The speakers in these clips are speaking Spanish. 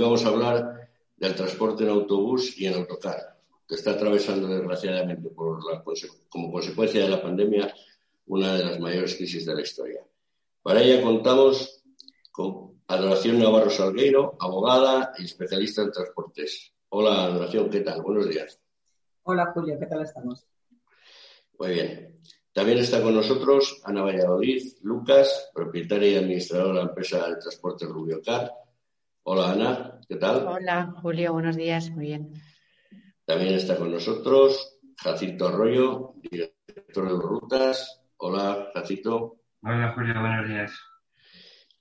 Hoy vamos a hablar del transporte en autobús y en autocar, que está atravesando desgraciadamente por como consecuencia de la pandemia una de las mayores crisis de la historia. Para ella contamos con Adoración Navarro Salgueiro, abogada y especialista en transportes. Hola, Adoración, ¿qué tal? Buenos días. Hola, Julio, ¿qué tal estamos? Muy bien. También está con nosotros Ana Valladolid Lucas, propietaria y administradora de la empresa de transporte Rubio Car. Hola Ana, ¿qué tal? Hola Julio, buenos días, muy bien. También está con nosotros Jacinto Arroyo, director de Rutas. Hola Jacinto. Hola Julio, buenos días.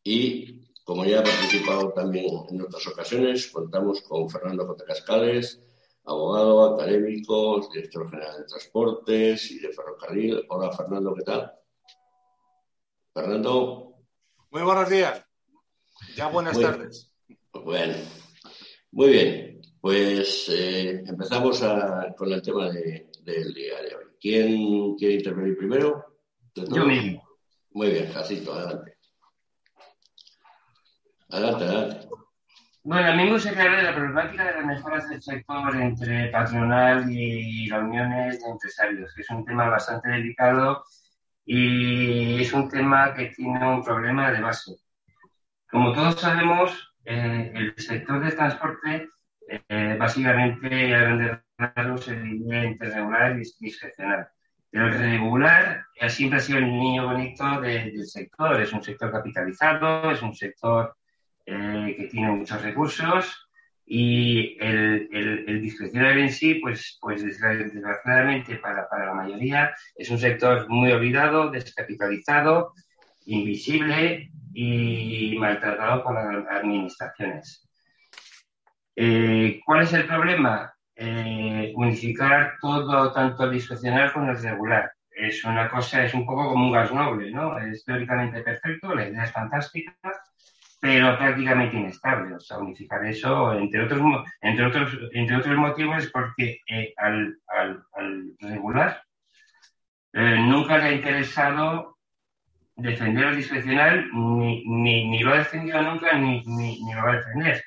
Y como ya ha participado también en otras ocasiones, contamos con Fernando J. Cascales, abogado, académico, director general de transportes y de ferrocarril. Hola Fernando, ¿qué tal? Fernando. Muy buenos días. Ya buenas tardes. Bueno, muy bien. Pues eh, empezamos con el tema del día de hoy. ¿Quién quiere intervenir primero? Yo mismo. Muy bien, Jacito, adelante. Adelante, adelante. Bueno, a mí me gustaría hablar de la problemática de las mejoras del sector entre patronal y las uniones de empresarios, que es un tema bastante delicado y es un tema que tiene un problema de base. Como todos sabemos, eh, el sector del transporte eh, básicamente a grandes rasgos se divide entre regular y discrecional. El regular siempre ha sido el niño bonito del sector, es un sector capitalizado, es un sector eh, que tiene muchos recursos y el, el, discrecional en sí, pues, pues desgraciadamente para, para, la mayoría es un sector muy olvidado, descapitalizado, invisible y maltratado por las administraciones. Eh, ¿Cuál es el problema? Eh, unificar todo, tanto el discrecional como el regular. Es una cosa, es un poco como un gas noble, ¿no? Es teóricamente perfecto, la idea es fantástica, pero prácticamente inestable. O sea, unificar eso, entre otros, entre otros, entre otros motivos, es porque eh, al, al, al, regular eh, nunca le ha interesado defender el discrecional, ni, ni, ni, lo ha defendido nunca, ni, ni, ni, lo va a defender.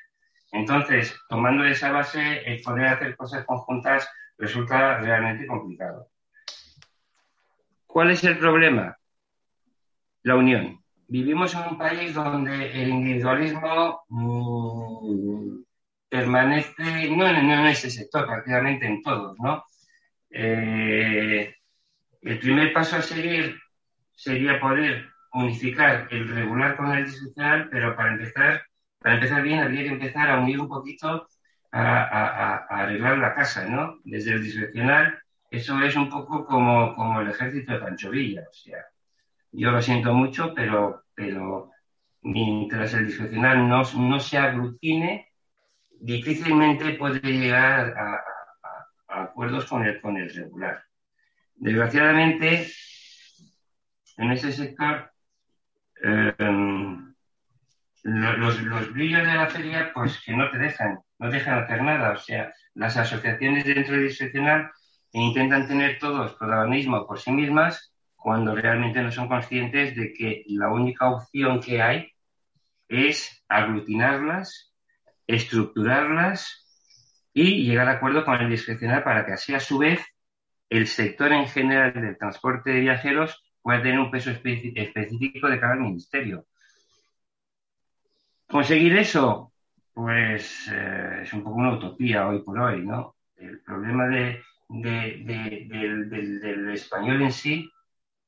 Entonces, tomando esa base, el poder hacer cosas conjuntas resulta realmente complicado. ¿Cuál es el problema? La unión vivimos en un país donde el individualismo mm, permanece, no, en ese sector, prácticamente en todos, ¿no? Eh, el primer paso a seguir sería poder unificar el regular con el discrecional, pero para empezar, para empezar bien habría que empezar a unir un poquito a, arreglar la casa, ¿no? Desde el discrecional, eso es un poco como, como el ejército de Pancho Villa, o sea, yo lo siento mucho, pero, pero mientras el discrecional no, no se aglutine, difícilmente puede llegar a, acuerdos con el, con el regular. Desgraciadamente, en ese sector, em, los, los, brillos de la feria, pues que no te dejan, no dejan hacer nada. O sea, las asociaciones dentro del discrecional intentan tener todos protagonismo por sí mismas cuando realmente no son conscientes de que la única opción que hay es aglutinarlas, estructurarlas y llegar a acuerdo con el discrecional para que así a su vez el sector en general del transporte de viajeros pueda tener un peso específico de cada ministerio. Conseguir eso, pues eh, es un poco una utopía hoy por hoy, ¿no? El problema de, del español en sí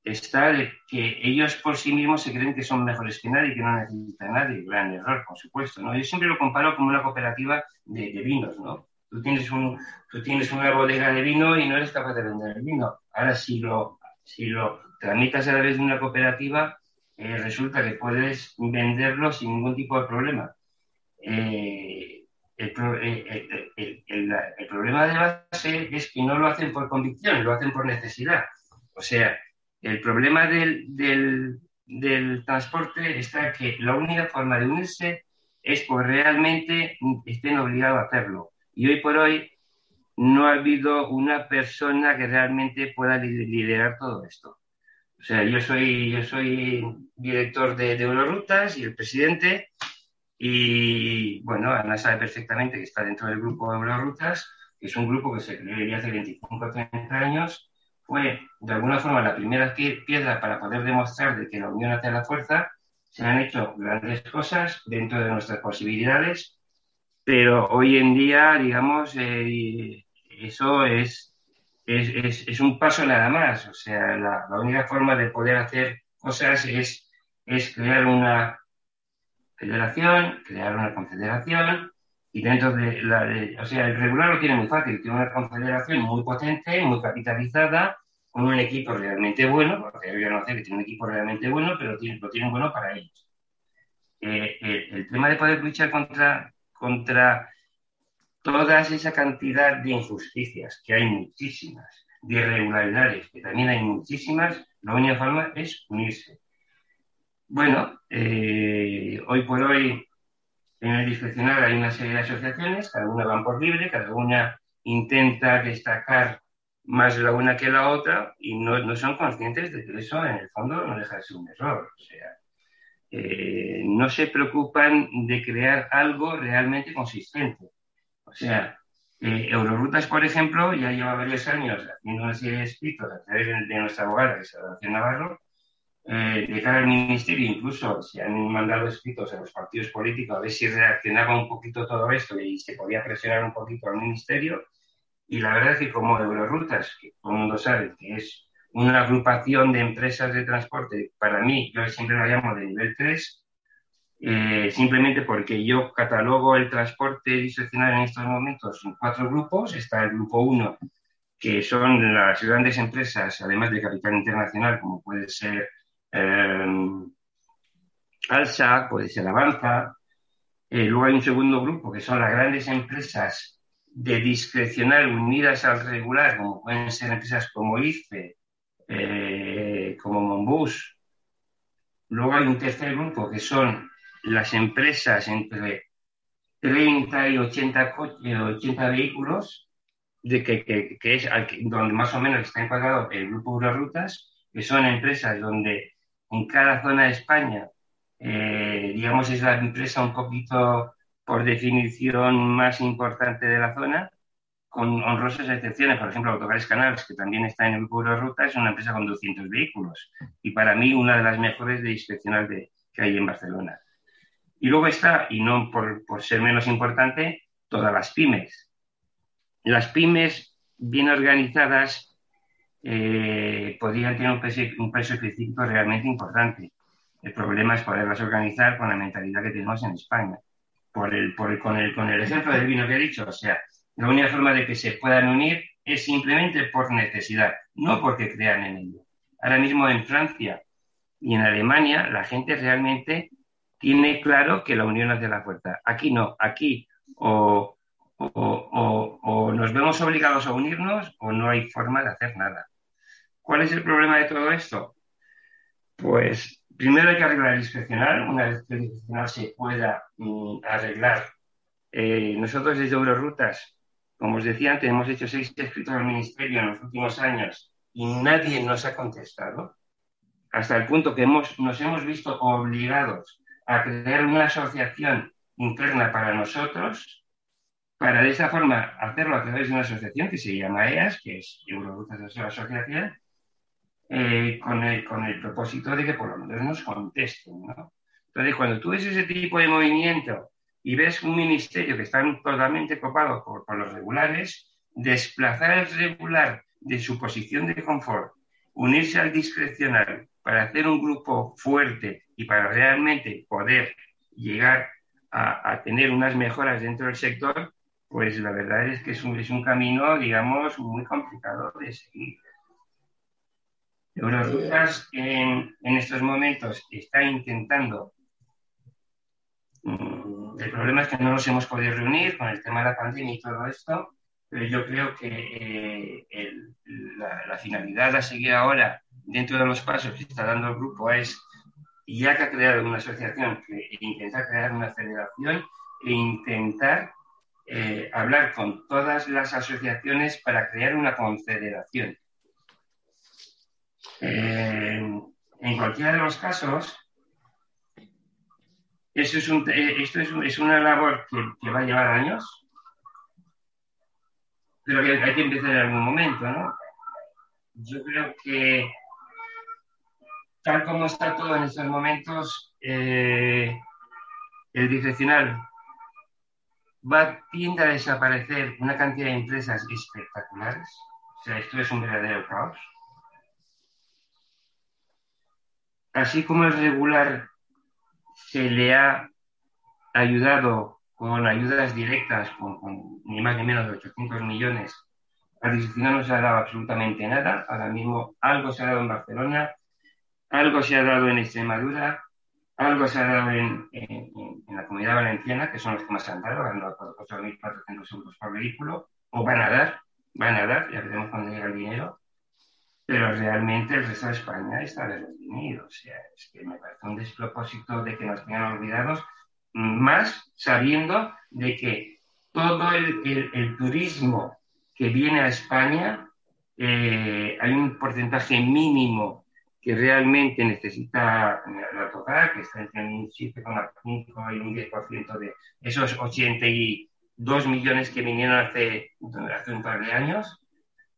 está de que ellos por sí mismos se creen que son mejores que nadie, que no necesitan nadie. Gran error, por supuesto. ¿no? Yo siempre lo comparo como una cooperativa de, vinos. ¿no? Tú, tienes un, tú tienes una bodega de vino y no eres capaz de vender el vino. Ahora, si lo, si lo tramitas a través de una cooperativa, eh, resulta que puedes venderlo sin ningún tipo de problema. Eh, el, eh, el, problema de base es que no lo hacen por convicción, lo hacen por necesidad. O sea, el problema del, transporte está que la única forma de unirse es porque realmente estén obligados a hacerlo. Y hoy por hoy no ha habido una persona que realmente pueda liderar todo esto. O sea, yo soy, yo soy director de, de Eurorutas y el presidente, y bueno, Ana sabe perfectamente que está dentro del grupo Eurorutas, que es un grupo que se creó hace 25 o 30 años, fue de alguna forma la primera piedra para poder demostrar de que la unión hace la fuerza. Se han hecho grandes cosas dentro de nuestras posibilidades, pero hoy en día, digamos, eh, eso es, es, es, un paso nada más. O sea, la, la, única forma de poder hacer cosas es, es crear una federación, crear una confederación, y dentro de la. o sea, el regular lo tiene muy fácil, tiene una confederación muy potente, muy capitalizada, con un equipo realmente bueno, porque yo no sé que tiene un equipo realmente bueno, pero tiene, lo tienen bueno para ellos. Eh, eh, el tema de poder luchar contra, contra toda esa cantidad de injusticias, que hay muchísimas, de irregularidades, que también hay muchísimas, la única forma es unirse. Bueno, eh, hoy por hoy en el discrecional hay una serie de asociaciones, cada una van por libre, cada una intenta destacar más la una que la otra y no, no son conscientes de que eso en el fondo no deja de ser un error. O sea, eh, no se preocupan de crear algo realmente consistente. O sea, eh, Eurorutas, por ejemplo, ya lleva varios años haciendo una serie de escritos a través de, nuestra abogada, Adolfo Navarro, eh, de cara al ministerio, incluso se han mandado escritos a los partidos políticos a ver si reaccionaba un poquito todo esto y se podía presionar un poquito al ministerio. Y la verdad es que como Eurorutas, que todo el mundo sabe que es una agrupación de empresas de transporte, para mí, yo siempre la llamo de nivel 3, eh, simplemente porque yo catalogo el transporte discrecional en estos momentos en cuatro grupos. Está el grupo 1, que son las grandes empresas, además de capital internacional, como puede ser eh, Alsa, puede ser Avanza. Eh, luego hay un segundo grupo que son las grandes empresas de discrecional unidas al regular, como pueden ser empresas como IFE, como Monbus. Luego hay un tercer grupo que son las empresas entre 30 y 80, 80 vehículos, de que, que, es donde más o menos está encuadrado el grupo Eurorutas, que son empresas donde en cada zona de España, eh, digamos, es la empresa un poquito por definición más importante de la zona, con honrosas excepciones. Por ejemplo, Autocares Canales, que también está en el grupo ruta, es una empresa con 200 vehículos y para mí una de las mejores de inspeccional de, que hay en Barcelona. Y luego está, y no por, por ser menos importante, todas las pymes. Las pymes bien organizadas eh, podrían tener un peso, un peso específico realmente importante. El problema es poderlas organizar con la mentalidad que tenemos en España. Por el, por el, con, el, con el ejemplo del vino que he dicho, o sea, la única forma de que se puedan unir es simplemente por necesidad, no porque crean en ello. Ahora mismo en Francia y en Alemania la gente realmente tiene claro que la unión hace la fuerza. Aquí no, aquí o, o, o, o, nos vemos obligados a unirnos o no hay forma de hacer nada. ¿Cuál es el problema de todo esto? Pues primero hay que arreglar el discrecional. Una vez que el discrecional se pueda mm, arreglar, eh, nosotros desde Eurorutas, como os decía antes, hemos hecho seis escritos al Ministerio en los últimos años y nadie nos ha contestado, hasta el punto que hemos, nos hemos visto obligados a crear una asociación interna para nosotros, para de esa forma hacerlo a través de una asociación que se llama EAS, que es Eurorutas Asociación, eh, con, el, con el propósito de que por lo menos nos contesten. ¿no? Entonces, cuando tú ves ese tipo de movimiento y ves un ministerio que está totalmente copado por, por los regulares, desplazar al regular de su posición de confort, unirse al discrecional para hacer un grupo fuerte y para realmente poder llegar a, a, tener unas mejoras dentro del sector, pues la verdad es que es un, es un camino, digamos, muy complicado de seguir. Eurorutas en, en estos momentos está intentando. Mm, el problema es que no nos hemos podido reunir con el tema de la pandemia y todo esto, pero yo creo que eh, el, la, la, finalidad a seguir ahora dentro de los pasos que está dando el grupo es, ya que ha creado una asociación, que intentar crear una federación e intentar eh, hablar con todas las asociaciones para crear una confederación Eh, en cualquiera de los casos, eso es un, eh, esto es, una labor que, va a llevar años, pero que hay que empezar en algún momento, ¿no? Yo creo que tal como está todo en estos momentos, eh, el discrecional va tiende a desaparecer una cantidad de empresas espectaculares. O sea, esto es un verdadero caos. Así como el regular se le ha ayudado con ayudas directas, con, ni más ni menos de 800 millones, al discrecional no se ha dado absolutamente nada. Ahora mismo algo se ha dado en Barcelona, algo se ha dado en Extremadura, algo se ha dado en, la comunidad valenciana, que son los que más han dado, han dado 8.400 euros por vehículo, o van a dar, van a dar, ya veremos cuándo llega el dinero, pero realmente el resto de España está detenido. O sea, es que me parece un despropósito de que nos tengan olvidados, más sabiendo de que todo el, turismo que viene a España, eh, hay un porcentaje mínimo que realmente necesita la tocar, que está entre un 7,5 y un 10% de esos 82 millones que vinieron hace, hace un par de años,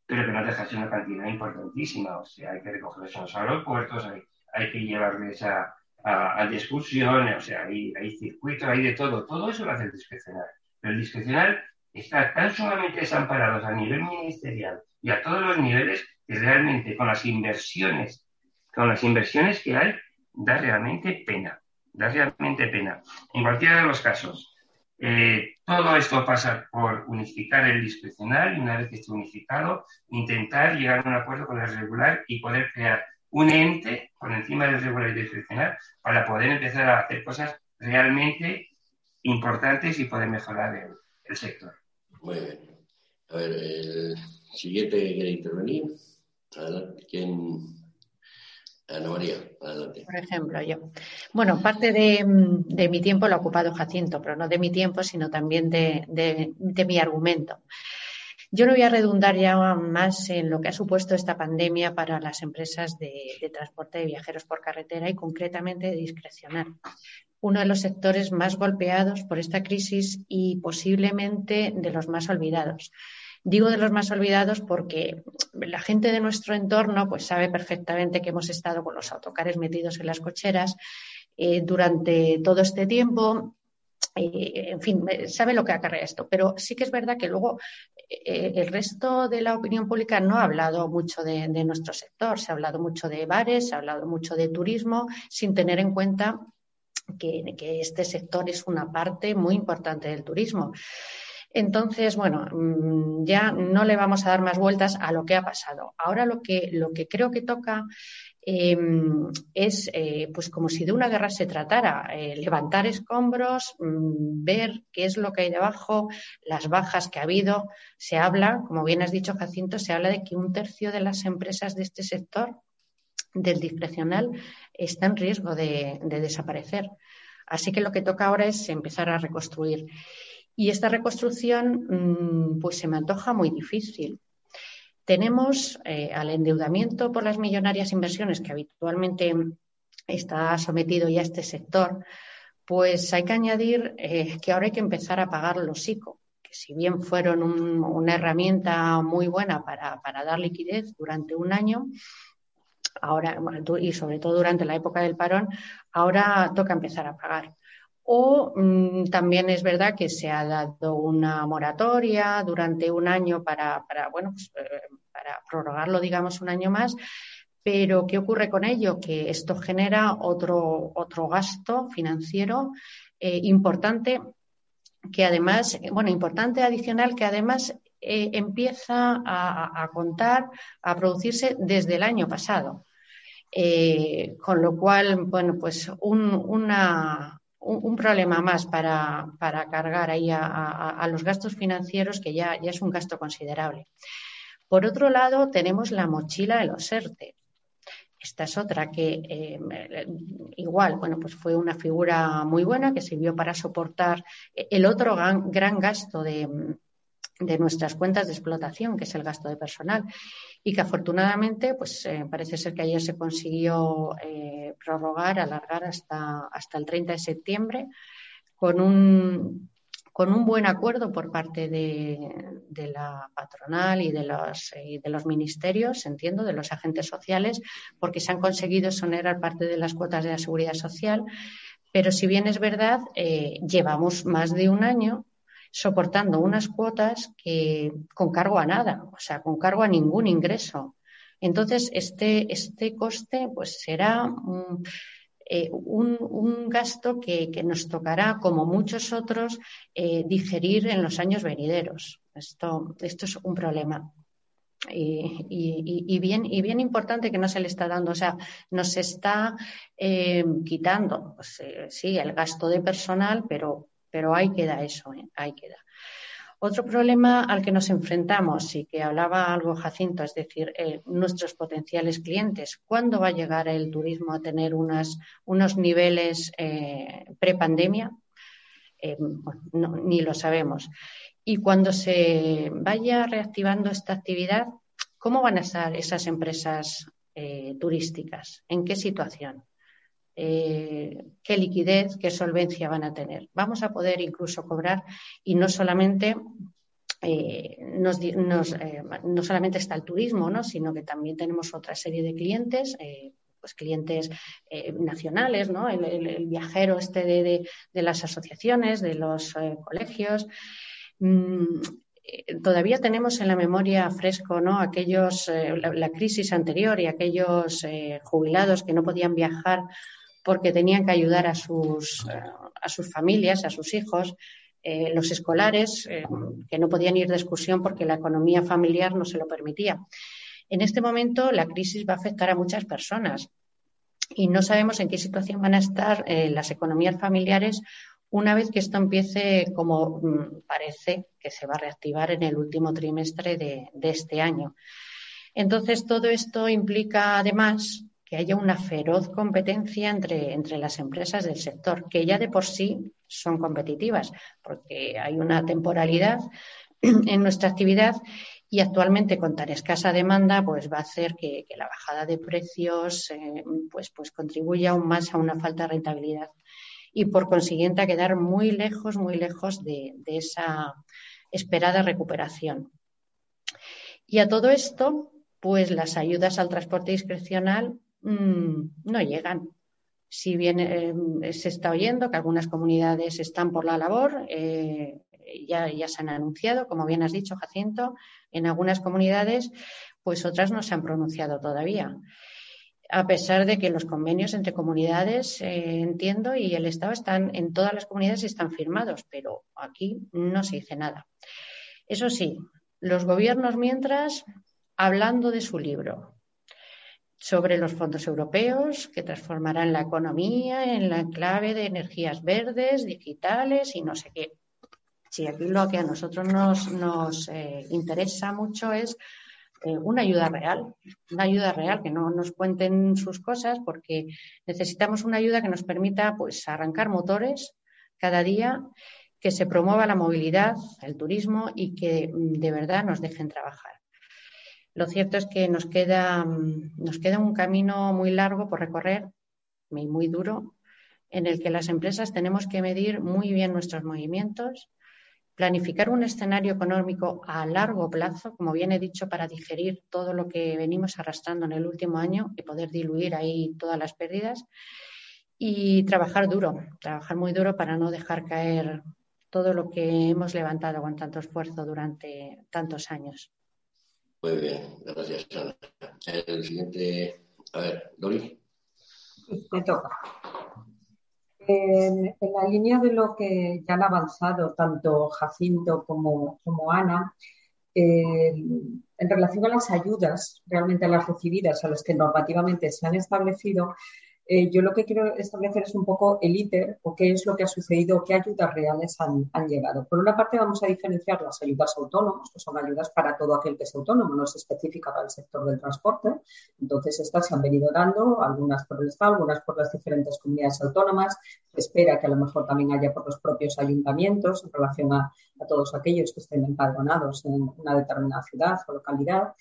pero que no deja de ser una cantidad importantísima. O sea, hay que recogerlos en los aeropuertos, hay, hay que llevarles a, a, a discusión, o sea, hay, hay circuitos, hay de todo. Todo eso lo hace el discrecional. Pero el discrecional está tan sumamente desamparado a nivel ministerial y a todos los niveles que realmente con las inversiones con las inversiones que hay, da realmente pena, da realmente pena. En cualquiera de los casos, eh, todo esto pasa por unificar el discrecional y una vez que esté unificado, intentar llegar a un acuerdo con el regular y poder crear un ente por encima del regular y discrecional para poder empezar a hacer cosas realmente importantes y poder mejorar el, el sector. Muy bien. A ver, el siguiente que quiere intervenir. ¿Quién, Por ejemplo, yo. Bueno, parte de, mi tiempo lo ha ocupado Jacinto, pero no de mi tiempo, sino también de, mi argumento. Yo no voy a redundar ya más en lo que ha supuesto esta pandemia para las empresas de, transporte de viajeros por carretera y concretamente de discrecional. Uno de los sectores más golpeados por esta crisis y posiblemente de los más olvidados. Digo de los más olvidados porque la gente de nuestro entorno pues sabe perfectamente que hemos estado con los autocares metidos en las cocheras eh, durante todo este tiempo. Eh, en fin, sabe lo que acarrea esto, pero sí que es verdad que luego eh, el resto de la opinión pública no ha hablado mucho de, nuestro sector, se ha hablado mucho de bares, se ha hablado mucho de turismo, sin tener en cuenta que, que este sector es una parte muy importante del turismo. Entonces, bueno, mm, ya no le vamos a dar más vueltas a lo que ha pasado. Ahora lo que, lo que creo que toca em, es, eh, pues como si de una guerra se tratara, eh, levantar escombros, mm, ver qué es lo que hay debajo, las bajas que ha habido. Se habla, como bien has dicho, Jacinto, se habla de que un tercio de las empresas de este sector del discrecional está en riesgo de desaparecer. Así que lo que toca ahora es empezar a reconstruir. Y esta reconstrucción mm, pues se me antoja muy difícil. Tenemos eh, al endeudamiento por las millonarias inversiones que habitualmente está sometido ya este sector, pues hay que añadir eh, que ahora hay que empezar a pagar los ICO, que si bien fueron una herramienta muy buena para, para, dar liquidez durante un año, ahora, y sobre todo durante la época del parón, ahora toca empezar a pagar. O mm, también es verdad que se ha dado una moratoria durante un año para, bueno, pues, eh, para prorrogarlo, digamos, un año más. Pero, ¿qué ocurre con ello? Que esto genera otro, otro gasto financiero eh, importante que además, bueno, importante adicional que además eh, empieza a, contar, a producirse desde el año pasado. con lo cual, bueno, pues una, un, problema más para, cargar ahí a, los gastos financieros, que ya, ya es un gasto considerable. Por otro lado, tenemos la mochila de los ERTE. Esta es otra que eh, igual, bueno, pues fue una figura muy buena que sirvió para soportar el otro gran, gasto de, de nuestras cuentas de explotación, que es el gasto de personal. Y que afortunadamente pues eh, parece ser que ayer se consiguió prorrogar, alargar hasta, hasta el 30 de septiembre con un con un buen acuerdo por parte de, la patronal y de, los, de los ministerios, entiendo, de los agentes sociales, porque se han conseguido exonerar parte de las cuotas de la seguridad social. Pero si bien es verdad, eh, llevamos más de un año soportando unas cuotas que con cargo a nada, o sea, con cargo a ningún ingreso. Entonces, este, este coste pues será eh, un, gasto que, nos tocará, como muchos otros, eh, digerir en los años venideros. Esto, esto es un problema. Y, bien, y bien importante que no se le está dando, o sea, nos está eh, quitando, pues, sí, el gasto de personal, pero, pero ahí queda eso, ahí queda. Otro problema al que nos enfrentamos y que hablaba algo Jacinto, es decir, eh, nuestros potenciales clientes. ¿Cuándo va a llegar el turismo a tener unos niveles eh, pre-pandemia? Eh, ni lo sabemos. Y cuando se vaya reactivando esta actividad, ¿cómo van a estar esas empresas turísticas? ¿En qué situación? Eh, qué liquidez, qué solvencia van a tener. Vamos a poder incluso cobrar y no solamente eh, eh, no solamente está el turismo, ¿no? sino que también tenemos otra serie de clientes, pues clientes nacionales, ¿no? El, viajero este de, las asociaciones, de los colegios. Mm, todavía tenemos en la memoria fresco ¿no? aquellos la, crisis anterior y aquellos jubilados que no podían viajar porque tenían que ayudar a sus, eh, a sus familias, a sus hijos, eh, los escolares, eh, que no podían ir de excursión porque la economía familiar no se lo permitía. En este momento la crisis va a afectar a muchas personas y no sabemos en qué situación van a estar las economías familiares una vez que esto empiece, como mm, parece que se va a reactivar en el último trimestre de, de este año. Entonces, todo esto implica además que haya una feroz competencia entre, entre las empresas del sector, que ya de por sí son competitivas, porque hay una temporalidad en nuestra actividad y actualmente con tan escasa demanda pues va a hacer que, la bajada de precios eh, pues, pues contribuya aún más a una falta de rentabilidad y por consiguiente a quedar muy lejos, muy lejos de, de esa esperada recuperación. Y a todo esto, pues las ayudas al transporte discrecional Mm, no llegan. Si bien eh, se está oyendo que algunas comunidades están por la labor, eh, ya, ya se han anunciado, como bien has dicho, Jacinto, en algunas comunidades, pues otras no se han pronunciado todavía. A pesar de que los convenios entre comunidades, eh, entiendo, y el Estado están en todas las comunidades están firmados, pero aquí no se dice nada. Eso sí, los gobiernos mientras hablando de su libro, sobre los fondos europeos que transformarán la economía en la clave de energías verdes, digitales y no sé qué. Sí, aquí lo que a nosotros nos, eh, interesa mucho es eh, una ayuda real, una ayuda real, que no nos cuenten sus cosas, porque necesitamos una ayuda que nos permita pues, arrancar motores cada día, que se promueva la movilidad, el turismo y que mm, de verdad nos dejen trabajar. Lo cierto es que nos queda, mm, nos queda un camino muy largo por recorrer y muy duro, en el que las empresas tenemos que medir muy bien nuestros movimientos, planificar un escenario económico a largo plazo, como bien he dicho, para digerir todo lo que venimos arrastrando en el último año y poder diluir ahí todas las pérdidas y trabajar duro, trabajar muy duro para no dejar caer todo lo que hemos levantado con tanto esfuerzo durante tantos años. Muy bien, gracias, Ana. El siguiente, a ver, Dori. Me toca. En, la línea de lo que ya han avanzado tanto Jacinto como, Ana, en relación a las ayudas realmente las recibidas, a las que normativamente se han establecido, eh, yo lo que quiero establecer es un poco el ITER o qué es lo que ha sucedido, qué ayudas reales han, llegado. Por una parte, vamos a diferenciar las ayudas autónomas, que son ayudas para todo aquel que es autónomo, no es específica para el sector del transporte. Entonces, estas se han venido dando, algunas por el Estado, algunas por las diferentes comunidades autónomas. Se espera que a lo mejor también haya por los propios ayuntamientos en relación a, a todos aquellos que estén empadronados en una determinada ciudad o localidad.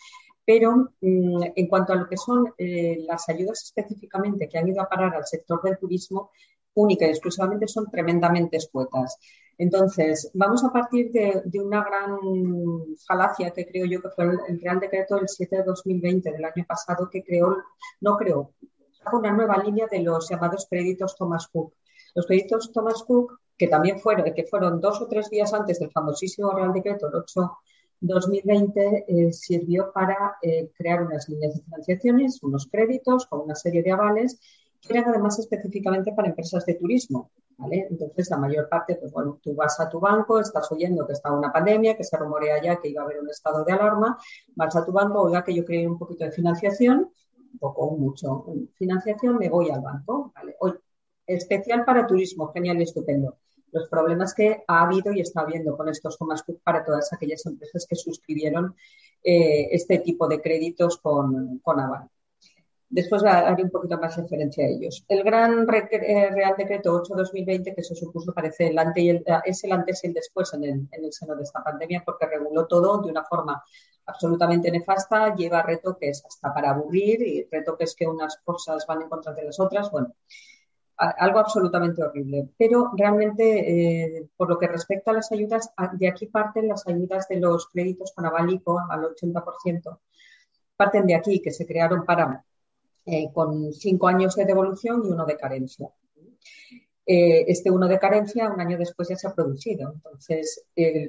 Pero mm, en cuanto a lo que son eh, las ayudas específicamente que han ido a parar al sector del turismo, única y exclusivamente son tremendamente escuetas. Entonces, vamos a partir de, una gran falacia que creo yo que fue el, Real Decreto del 7 de 2020 del año pasado que creó, no creó, una nueva línea de los llamados créditos Thomas Cook. Los créditos Thomas Cook, que también fueron, que fueron dos o tres días antes del famosísimo Real Decreto, el 8 2020 eh, sirvió para eh, crear unas líneas de financiaciones, unos créditos con una serie de avales que eran además específicamente para empresas de turismo. ¿vale? Entonces, la mayor parte, pues bueno, tú vas a tu banco, estás oyendo que está una pandemia, que se rumorea ya que iba a haber un estado de alarma, vas a tu banco, oiga que yo creo un poquito de financiación, un poco o mucho financiación, me voy al banco. ¿vale? Hoy, especial para turismo, genial y estupendo los problemas que ha habido y está habiendo con estos Thomas Cook para todas aquellas empresas que suscribieron eh, este tipo de créditos con, con Aval. Después haré un poquito más referencia a ellos. El gran eh, Real Decreto 8-2020, que se supuso parece el y el, es el antes y el después en el, en el seno de esta pandemia, porque reguló todo de una forma absolutamente nefasta, lleva retoques hasta para aburrir y retoques que unas cosas van en contra de las otras. Bueno, algo absolutamente horrible. Pero realmente, eh, por lo que respecta a las ayudas, de aquí parten las ayudas de los créditos con avalico al 80%. Parten de aquí, que se crearon para eh, con cinco años de devolución y uno de carencia. Eh, este uno de carencia un año después ya se ha producido. Entonces,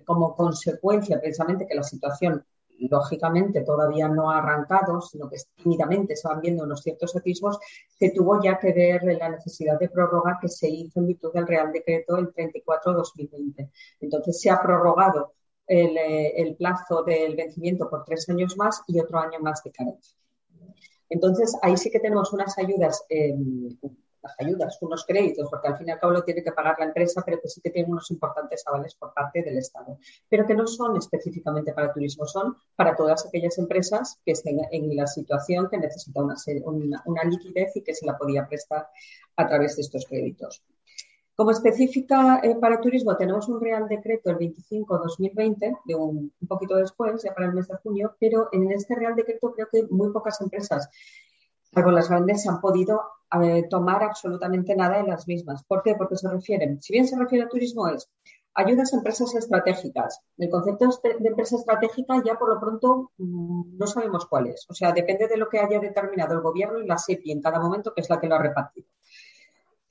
como consecuencia precisamente que la situación lógicamente todavía no ha arrancado, sino que tímidamente se van viendo unos ciertos atisbos, se tuvo ya que ver la necesidad de prórroga que se hizo en virtud del Real Decreto el 34-2020. Entonces se ha prorrogado el, eh, el, plazo del vencimiento por tres años más y otro año más de carencia. Entonces ahí sí que tenemos unas ayudas eh, ayudas, unos créditos, porque al fin y al cabo lo tiene que pagar la empresa, pero que sí que tienen unos importantes avales por parte del Estado, pero que no son específicamente para turismo, son para todas aquellas empresas que estén en la situación que necesita una, una, liquidez y que se la podía prestar a través de estos créditos. Como específica eh, para turismo, tenemos un Real Decreto el 25-2020, de un, un, poquito después, ya para el mes de junio, pero en este Real Decreto creo que muy pocas empresas salvo las grandes, se han podido eh, tomar absolutamente nada de las mismas. ¿Por qué? Porque se refieren, si bien se refiere a turismo, es ayudas a empresas estratégicas. El concepto de empresa estratégica ya por lo pronto mm, no sabemos cuál es. O sea, depende de lo que haya determinado el gobierno y la SEPI en cada momento, que es la que lo ha repartido.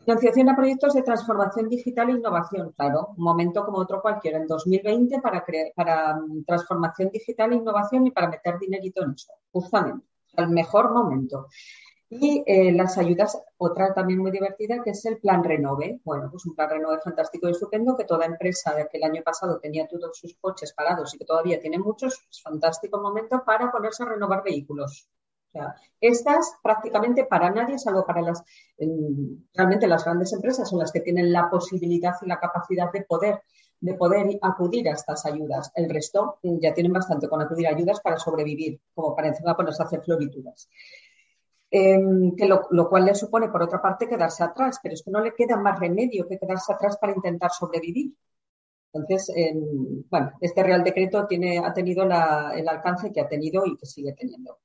Financiación a proyectos de transformación digital e innovación, claro, un momento como otro cualquiera, en 2020 para, para mm, transformación digital e innovación y para meter dinerito en eso, justamente al mejor momento. Y eh, las ayudas, otra también muy divertida, que es el plan Renove. Bueno, pues un plan Renove fantástico y estupendo que toda empresa que el año pasado tenía todos sus coches parados y que todavía tiene muchos, es fantástico momento para ponerse a renovar vehículos. O sea, estas prácticamente para nadie, salvo para las, realmente las grandes empresas son las que tienen la posibilidad y la capacidad de poder de poder acudir a estas ayudas. El resto ya tienen bastante con acudir a ayudas para sobrevivir, como para encima ponerse a hacer florituras. Em, que lo, cual le supone, por otra parte, quedarse atrás, pero es que no le queda más remedio que quedarse atrás para intentar sobrevivir. Entonces, em, bueno, este Real Decreto tiene, ha tenido el alcance que ha tenido y que sigue teniendo.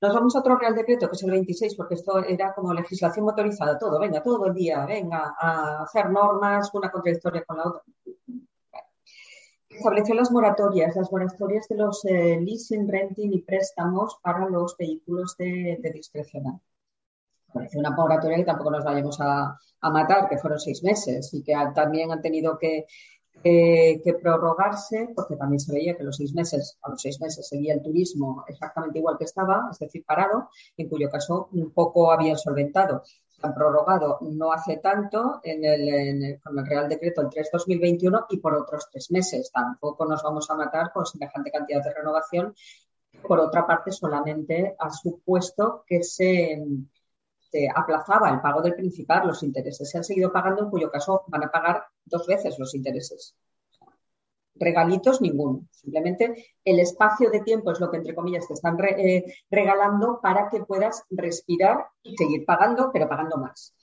Nos vamos a otro Real Decreto, que es el 26, porque esto era como legislación motorizada, todo, venga, todo el día, venga, a hacer normas, una contradictoria con la otra estableció las moratorias, las moratorias de los eh, leasing, renting y préstamos para los vehículos de, de discrecional. Parece una moratoria que tampoco nos vayamos a, matar, que fueron seis meses y que también han tenido que, que prorrogarse, porque también se veía que los seis meses, a los seis meses seguía el turismo exactamente igual que estaba, es decir, parado, en cuyo caso un poco habían solventado han prorrogado no hace tanto en el, con el Real Decreto el 3-2021 y por otros tres meses. Tampoco nos vamos a matar con semejante cantidad de renovación. Por otra parte, solamente ha supuesto que se, se aplazaba el pago del principal, los intereses se han seguido pagando, en cuyo caso van a pagar dos veces los intereses regalitos ninguno. Simplemente el espacio de tiempo es lo que, entre comillas, te están eh, regalando para que puedas respirar y seguir pagando, pero pagando más.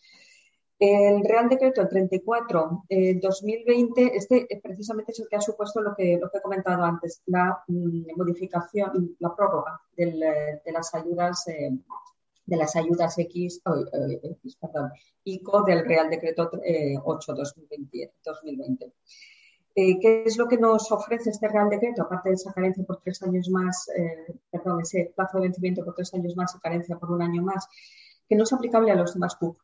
El Real Decreto 34 2020, este precisamente es el que ha supuesto lo que, lo que he comentado antes, la mm, modificación, la prórroga de las ayudas de las ayudas X, perdón, ICO del Real Decreto 8 2020. ¿Qué es lo que nos ofrece este Real Decreto? Aparte de esa carencia por tres años más, eh, perdón, ese plazo de vencimiento por tres años más y carencia por un año más, que no es aplicable a los temas CUP.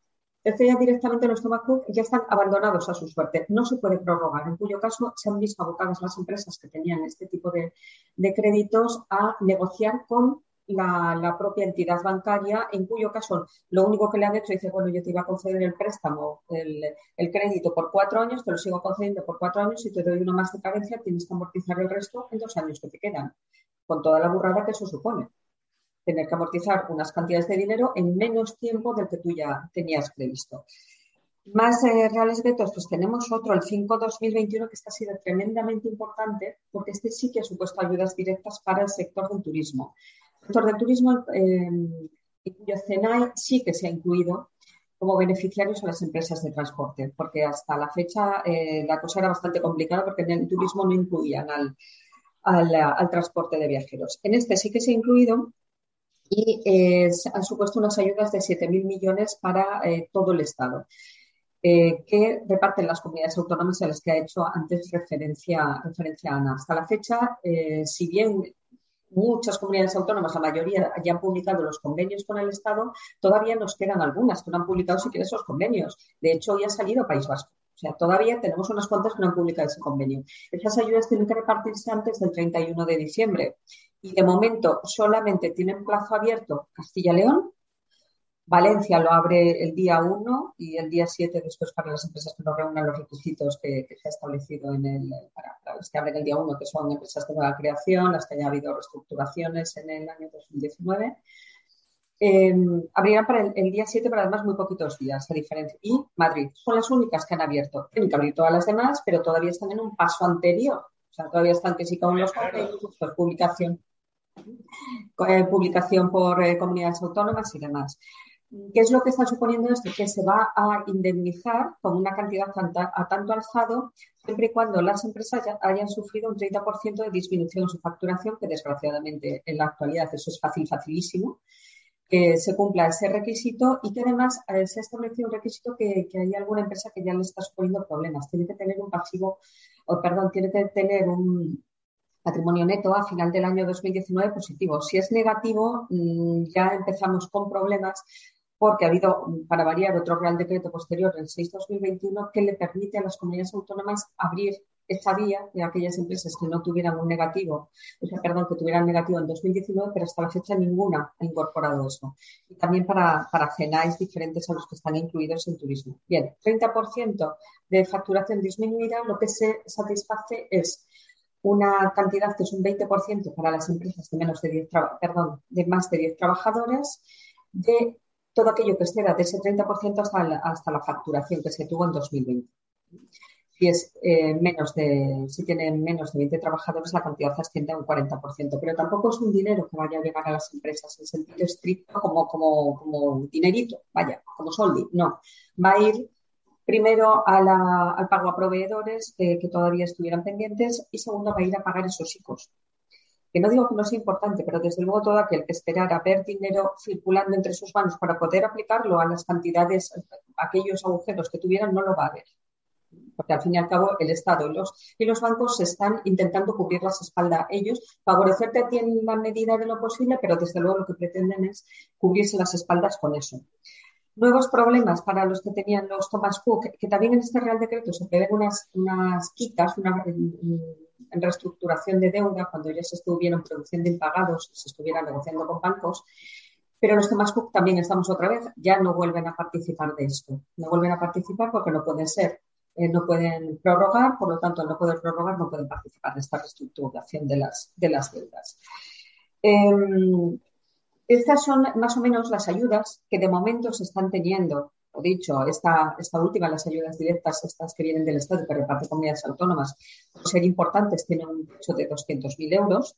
Este ya directamente los temas CUP ya están abandonados a su suerte. No se puede prorrogar, en cuyo caso se han visto abocadas las empresas que tenían este tipo de créditos a negociar con la, propia entidad bancaria, en cuyo caso lo único que le han hecho dice, bueno, yo te iba a conceder el préstamo, el, crédito por cuatro años, te lo sigo concediendo por cuatro años y te doy una más de carencia, tienes que amortizar el resto en dos años que te quedan, con toda la burrada que eso supone. Tener que amortizar unas cantidades de dinero en menos tiempo del que tú ya tenías previsto. Más eh, reales vetos, pues tenemos otro, el 5-2021, que está ha sido tremendamente importante porque este sí que ha supuesto ayudas directas para el sector del turismo sector del turismo, eh, cuyo CENAI sí que se ha incluido como beneficiarios a las empresas de transporte, porque hasta la fecha eh, la cosa era bastante complicada porque en el turismo no incluían al, al, transporte de viajeros. En este sí que se ha incluido y eh, han supuesto unas ayudas de 7.000 millones para eh, todo el Estado. que reparten las comunidades autónomas a las que ha hecho antes referencia, referencia Ana. Hasta la fecha, si bien muchas comunidades autónomas, la mayoría ya han publicado los convenios con el Estado, todavía nos quedan algunas que no han publicado siquiera esos convenios. De hecho, hoy ha salido País Vasco. O sea, todavía tenemos unas cuantas que no han publicado ese convenio. Esas ayudas tienen que repartirse antes del 31 de diciembre. Y de momento solamente tienen plazo abierto Castilla-León, Valencia lo abre el día 1 y el día 7 después para las empresas que no reúnan los requisitos que, se ha establecido en el, para, las que abren el día 1, que son empresas de nueva creación, las que haya habido reestructuraciones en el año 2019. Eh, abrirán para el, día 7, pero además muy poquitos días, a diferencia. Y Madrid son las únicas que han abierto. Tienen que abrir todas las demás, pero todavía están en un paso anterior. O sea, todavía están que sí con los convenios, pues publicación, eh, publicación por eh, comunidades autónomas y demás. ¿Qué es lo que está suponiendo esto? Que se va a indemnizar con una cantidad a tanto alzado siempre y cuando las empresas hayan sufrido un 30% de disminución en su facturación, que desgraciadamente en la actualidad eso es fácil, facilísimo, que se cumpla ese requisito y que además eh, se ha establecido un requisito que, hay alguna empresa que ya le está suponiendo problemas. Tiene que tener un pasivo, o perdón, tiene que tener un, patrimonio neto a final del año 2019 positivo. Si es negativo, mm, ya empezamos con problemas porque ha habido, para variar, otro Real Decreto posterior, el 6-2021, que le permite a las comunidades autónomas abrir esa vía de aquellas empresas que no tuvieran un negativo, o sea, perdón, que tuvieran negativo en 2019, pero hasta la fecha ninguna ha incorporado eso. Y también para, para CENAIS diferentes a los que están incluidos en turismo. Bien, 30% de facturación disminuida, lo que se satisface es una cantidad que es un 20% para las empresas de menos de 10, perdón, de más de 10 trabajadores, de todo aquello que exceda de ese 30% hasta la, hasta la facturación que se tuvo en 2020. Si es eh, menos de, si tienen menos de 20 trabajadores, la cantidad asciende a un 40%. Pero tampoco es un dinero que vaya a llegar a las empresas en sentido estricto como, como, como dinerito, vaya, como soldi. No. Va a ir primero al pago a proveedores que todavía estuvieran pendientes y segundo va a ir a pagar esos hijos no digo que no sea importante, pero desde luego todo aquel que esperara ver dinero circulando entre sus manos para poder aplicarlo a las cantidades, aquellos agujeros que tuvieran, no lo va a ver. Porque al fin y al cabo el Estado y los, y los bancos están intentando cubrir las espaldas ellos, favorecerte a ti en la medida de lo posible, pero desde luego lo que pretenden es cubrirse las espaldas con eso. Nuevos problemas para los que tenían los Thomas Cook, que también en este Real Decreto se prevén unas, unas quitas, una, en reestructuración de deuda cuando ya se estuvieron produciendo impagados, se estuvieran negociando con bancos, pero los temas Cook también estamos otra vez, ya no vuelven a participar de esto. No vuelven a participar porque no pueden ser, eh, no pueden prorrogar, por lo tanto, al no poder prorrogar, no pueden participar en esta reestructuración de las, de las deudas. Em, estas son más o menos las ayudas que de momento se están teniendo dicho, esta, esta última, las ayudas directas, estas que vienen del Estado y que reparte comunidades autónomas, por ser importantes, tienen un techo de 200.000 euros.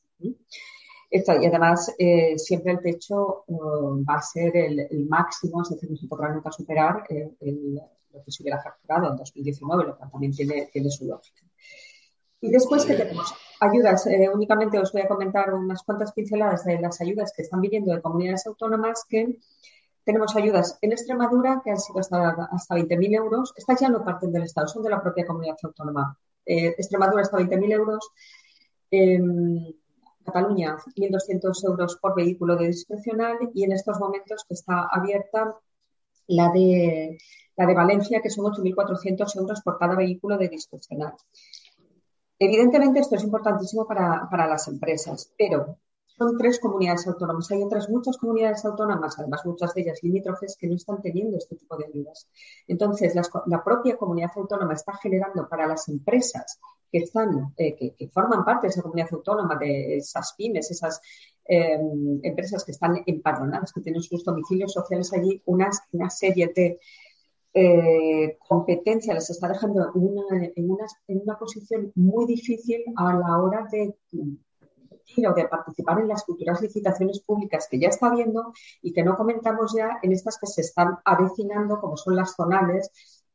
Esto, y además, eh, siempre el techo uh, va a ser el, máximo, es decir, no se podrá nunca superar el, lo que se hubiera facturado en 2019, lo cual también tiene, tiene su lógica. Y después, ¿qué tenemos? Ayudas. Eh, únicamente os voy a comentar unas cuantas pinceladas de las ayudas que están viniendo de comunidades autónomas que tenemos ayudas en Extremadura que han sido hasta, hasta 20.000 euros. Estas ya no parten del Estado, son de la propia comunidad autónoma. Eh, Extremadura hasta 20.000 euros. Cataluña, 1.200 euros por vehículo de discrecional y en estos momentos que está abierta la de, la de Valencia, que son 8.400 euros por cada vehículo de discrecional. Evidentemente, esto es importantísimo para, para las empresas, pero son tres comunidades autónomas. Hay otras muchas comunidades autónomas, además muchas de ellas limítrofes, que no están teniendo este tipo de ayudas. Entonces, la propia comunidad autónoma está generando para las empresas que están, eh, que, forman parte de esa comunidad autónoma, de esas pymes, esas em, empresas que están empadronadas, que tienen sus domicilios sociales allí, una, una serie de eh, competencia les está dejando una, en, una, en una posición muy difícil a la hora de o de participar en las futuras licitaciones públicas que ya está habiendo y que no comentamos ya en estas que se están avecinando, como son las zonales,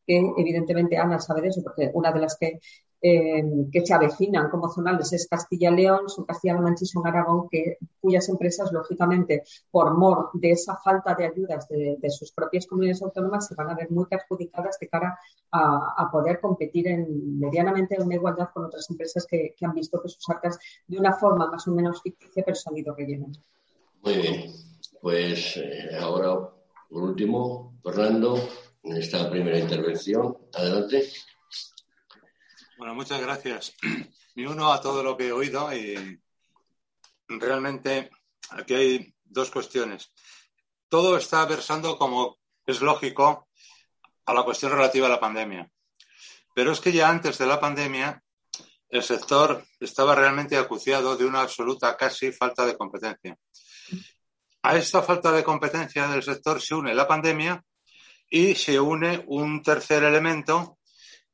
que evidentemente Ana sabe de eso, porque una de las que Em, que se avecinan como zonales es Castilla-León, son Castilla-La Mancha y son Aragón, que, cuyas empresas, lógicamente, por mor de esa falta de ayudas de, sus propias comunidades autónomas, se van a ver muy perjudicadas de cara a, poder competir en, medianamente en una igualdad con otras empresas que, han visto que sus arcas, de una forma más o menos ficticia, pero han ido rellenando. Muy bien. Pues eh, ahora, por último, Fernando, en esta primera intervención. Adelante. Bueno, muchas gracias. Me uno a todo lo que he oído y realmente aquí hay dos cuestiones. Todo está versando, como es lógico, a la cuestión relativa a la pandemia. Pero es que ya antes de la pandemia el sector estaba realmente acuciado de una absoluta casi falta de competencia. A esta falta de competencia del sector se une la pandemia y se une un tercer elemento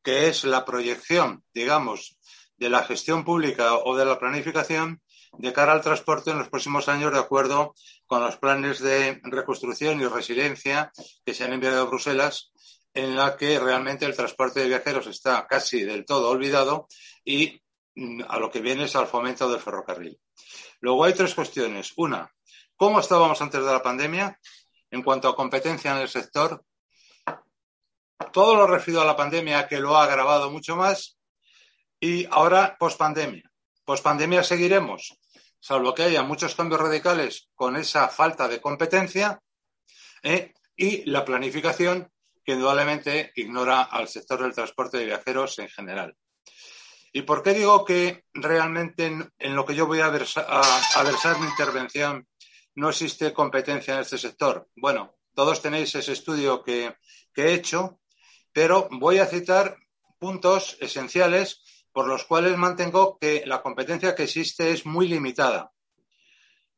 que es la proyección, digamos, de la gestión pública o de la planificación de cara al transporte en los próximos años de acuerdo con los planes de reconstrucción y resiliencia que se han enviado a Bruselas, en la que realmente el transporte de viajeros está casi del todo olvidado y mm, a lo que viene es al fomento del ferrocarril. Luego hay tres cuestiones. Una, ¿cómo estábamos antes de la pandemia en cuanto a competencia en el sector? Todo lo referido a la pandemia que lo ha agravado mucho más y ahora pospandemia. Pospandemia seguiremos, salvo que haya muchos cambios radicales con esa falta de competencia ¿eh? y la planificación que indudablemente ignora al sector del transporte de viajeros en general. ¿Y por qué digo que realmente en, lo que yo voy a, versar, mi intervención no existe competencia en este sector? Bueno, todos tenéis ese estudio que he hecho pero voy a citar puntos esenciales por los cuales mantengo que la competencia que existe es muy limitada.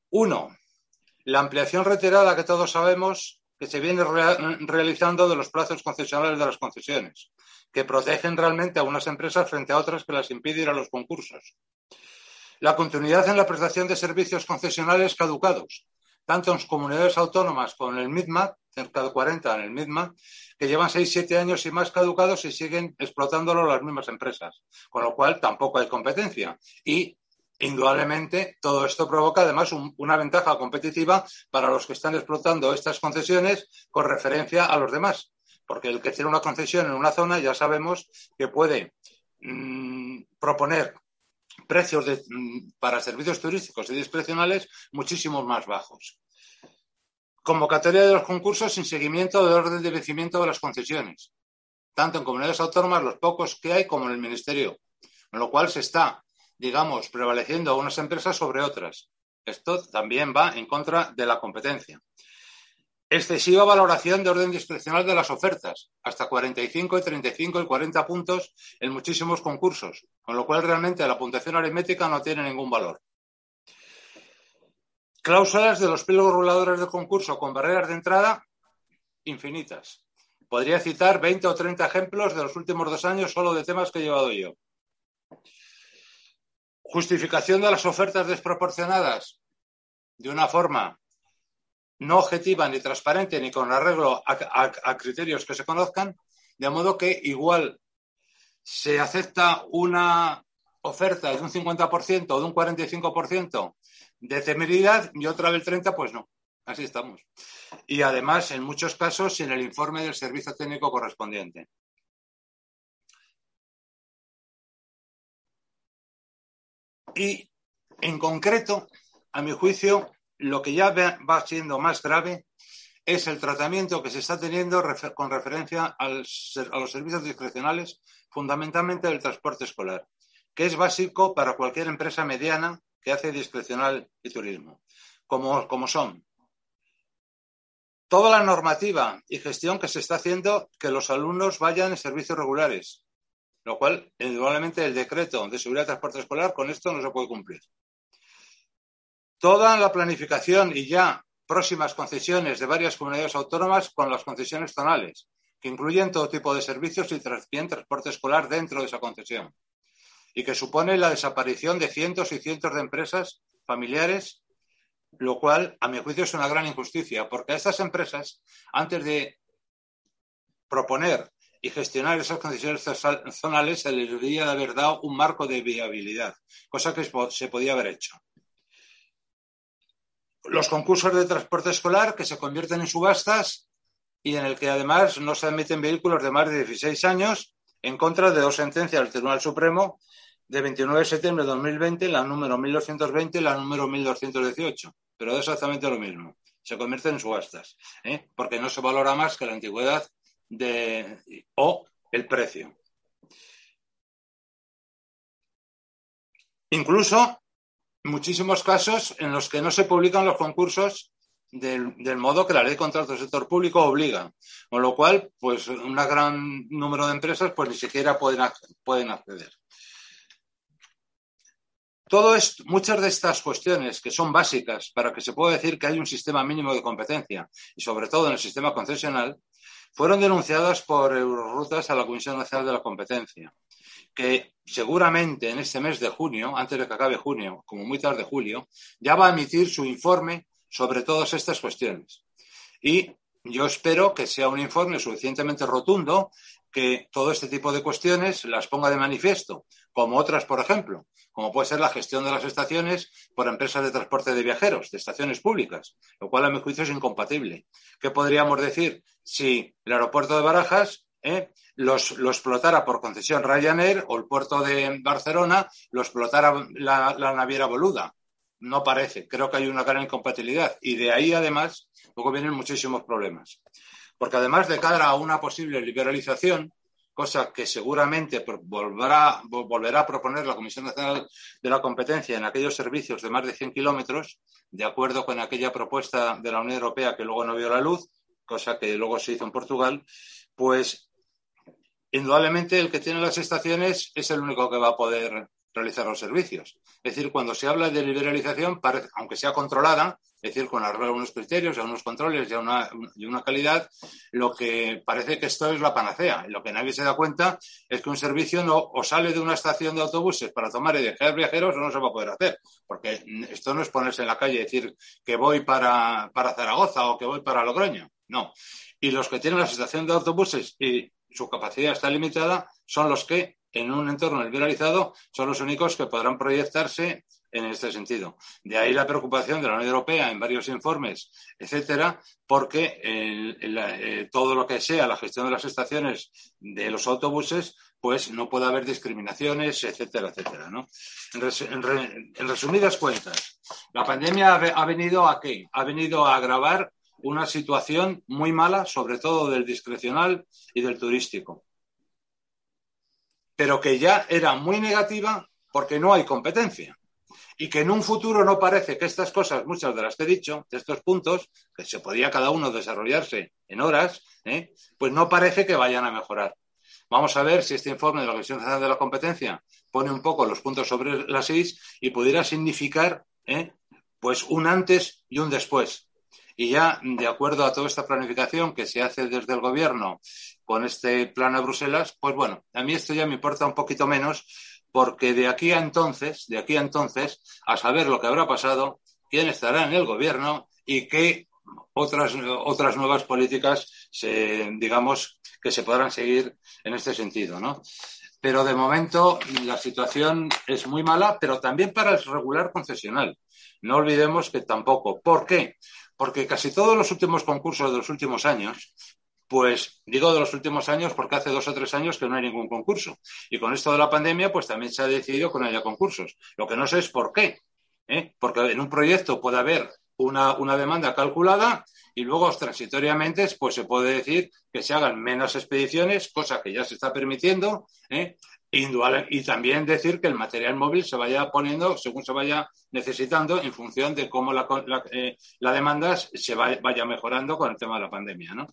Uno, la ampliación reiterada que todos sabemos que se viene realizando de los plazos concesionales de las concesiones, que protegen realmente a unas empresas frente a otras que las impiden ir a los concursos. La continuidad en la prestación de servicios concesionales caducados, tanto en comunidades autónomas como en el MIDMA, cerca de 40 en el MIDMA, que llevan 6, 7 años y más caducados y siguen explotándolo las mismas empresas, con lo cual tampoco hay competencia. Y indudablemente todo esto provoca además una ventaja competitiva para los que están explotando estas concesiones con referencia a los demás, porque el que tiene una concesión en una zona ya sabemos que puede mm, proponer precios mm, para servicios turísticos y discrecionales muchísimo más bajos. Convocatoria de los concursos sin seguimiento del orden de vencimiento de las concesiones, tanto en comunidades autónomas, los pocos que hay, como en el Ministerio, con lo cual se está, digamos, prevaleciendo a unas empresas sobre otras. Esto también va en contra de la competencia. Excesiva valoración de orden discrecional de las ofertas, hasta 45 y 35 y 40 puntos en muchísimos concursos, con lo cual realmente la puntuación aritmética no tiene ningún valor. Cláusulas de los pliegos reguladores de concurso con barreras de entrada infinitas. Podría citar 20 o 30 ejemplos de los últimos dos años solo de temas que he llevado yo. Justificación de las ofertas desproporcionadas de una forma no objetiva ni transparente ni con arreglo a, criterios que se conozcan de modo que igual se acepta una oferta de un 50% o de un 45% de temeridad y otra del 30%, pues no. Así estamos. Y además, en muchos casos, sin el informe del servicio técnico correspondiente. Y, en concreto, a mi juicio, lo que ya va siendo más grave es el tratamiento que se está teniendo con referencia a los servicios discrecionales, fundamentalmente del transporte escolar, que es básico para cualquier empresa mediana que hace discrecional y turismo, como, como son. Toda la normativa y gestión que se está haciendo que los alumnos vayan en servicios regulares, lo cual, indudablemente, el decreto de seguridad de transporte escolar con esto no se puede cumplir. Toda la planificación y ya próximas concesiones de varias comunidades autónomas con las concesiones zonales, que incluyen todo tipo de servicios y también transporte escolar dentro de esa concesión, y que supone la desaparición de cientos y cientos de empresas familiares, lo cual, a mi juicio, es una gran injusticia, porque a estas empresas, antes de proponer y gestionar esas concesiones zonales, se les debería de haber dado un marco de viabilidad, cosa que se podía haber hecho. Los concursos de transporte escolar que se convierten en subastas y en el que además no se admiten vehículos de más de 16 años en contra de dos sentencias del Tribunal Supremo de 29 de septiembre de 2020, la número 1220 y la número 1218. Pero es exactamente lo mismo. Se convierten en subastas, ¿eh? porque no se valora más que la antigüedad de, o el precio. Incluso muchísimos casos en los que no se publican los concursos del, modo que la ley de contratos del sector público obliga. Con lo cual, pues un gran número de empresas pues ni siquiera pueden, pueden acceder. Todo muchas de estas cuestiones que son básicas para que se pueda decir que hay un sistema mínimo de competencia y sobre todo en el sistema concesional, fueron denunciadas por Eurorutas a la Comisión Nacional de la Competencia que seguramente en este mes de junio, antes de que acabe junio, como muy tarde julio, ya va a emitir su informe sobre todas estas cuestiones. Y yo espero que sea un informe suficientemente rotundo que todo este tipo de cuestiones las ponga de manifiesto, como otras, por ejemplo, como puede ser la gestión de las estaciones por empresas de transporte de viajeros, de estaciones públicas, lo cual a mi juicio es incompatible. ¿Qué podríamos decir si el aeropuerto de Barajas eh, los, lo explotara por concesión Ryanair o el puerto de Barcelona lo explotara la, naviera Boluda. No parece. Creo que hay una gran incompatibilidad. Y de ahí, además, luego vienen muchísimos problemas. Porque además de cara a una posible liberalización, cosa que seguramente volverá, a proponer la Comisión Nacional de la Competencia en aquellos servicios de más de 100 kilómetros, de acuerdo con aquella propuesta de la Unión Europea que luego no vio la luz, cosa que luego se hizo en Portugal, pues indudablemente el que tiene las estaciones es el único que va a poder realizar los servicios. Es decir, cuando se habla de liberalización, aunque sea controlada, es decir, con algunos criterios, unos controles y una, y una calidad, lo que parece que esto es la panacea. Lo que nadie se da cuenta es que un servicio no o sale de una estación de autobuses para tomar y dejar viajeros o no se va a poder hacer. Porque esto no es ponerse en la calle y decir que voy para, para Zaragoza o que voy para Logroño. No. Y los que tienen la estación de autobuses y su capacidad está limitada, son los que, en un entorno liberalizado, son los únicos que podrán proyectarse en este sentido. De ahí la preocupación de la Unión Europea en varios informes, etcétera, porque eh, todo lo que sea la gestión de las estaciones de los autobuses, pues no puede haber discriminaciones, etcétera, etcétera. En, resumidas cuentas, la pandemia ha, venido a qué? Ha venido a agravar una situación muy mala, sobre todo del discrecional y del turístico, pero que ya era muy negativa porque no hay competencia y que en un futuro no parece que estas cosas, muchas de las que he dicho, de estos puntos, que se podía cada uno desarrollarse en horas, ¿eh? pues no parece que vayan a mejorar. Vamos a ver si este informe de la Comisión Nacional de la Competencia pone un poco los puntos sobre las seis y pudiera significar ¿eh? pues un antes y un después. Y ya, de acuerdo a toda esta planificación que se hace desde el Gobierno con este plan a Bruselas, pues bueno, a mí esto ya me importa un poquito menos porque de aquí a entonces, de aquí a entonces, a saber lo que habrá pasado, quién estará en el Gobierno y qué otras, otras nuevas políticas digamos, que se podrán seguir en este sentido, ¿no? Pero de momento la situación es muy mala, pero también para el regular concesional. No olvidemos que tampoco. ¿Por qué? Porque casi todos los últimos concursos de los últimos años pues digo de los últimos años porque hace dos o tres años que no hay ningún concurso. Y con esto de la pandemia, pues también se ha decidido que no haya concursos. Lo que no sé es por qué. ¿eh? Porque en un proyecto puede haber una, demanda calculada y luego transitoriamente pues se puede decir que se hagan menos expediciones, cosa que ya se está permitiendo, ¿eh? Y también decir que el material móvil se vaya poniendo según se vaya necesitando en función de cómo la, eh, demanda se vaya mejorando con el tema de la pandemia. ¿no?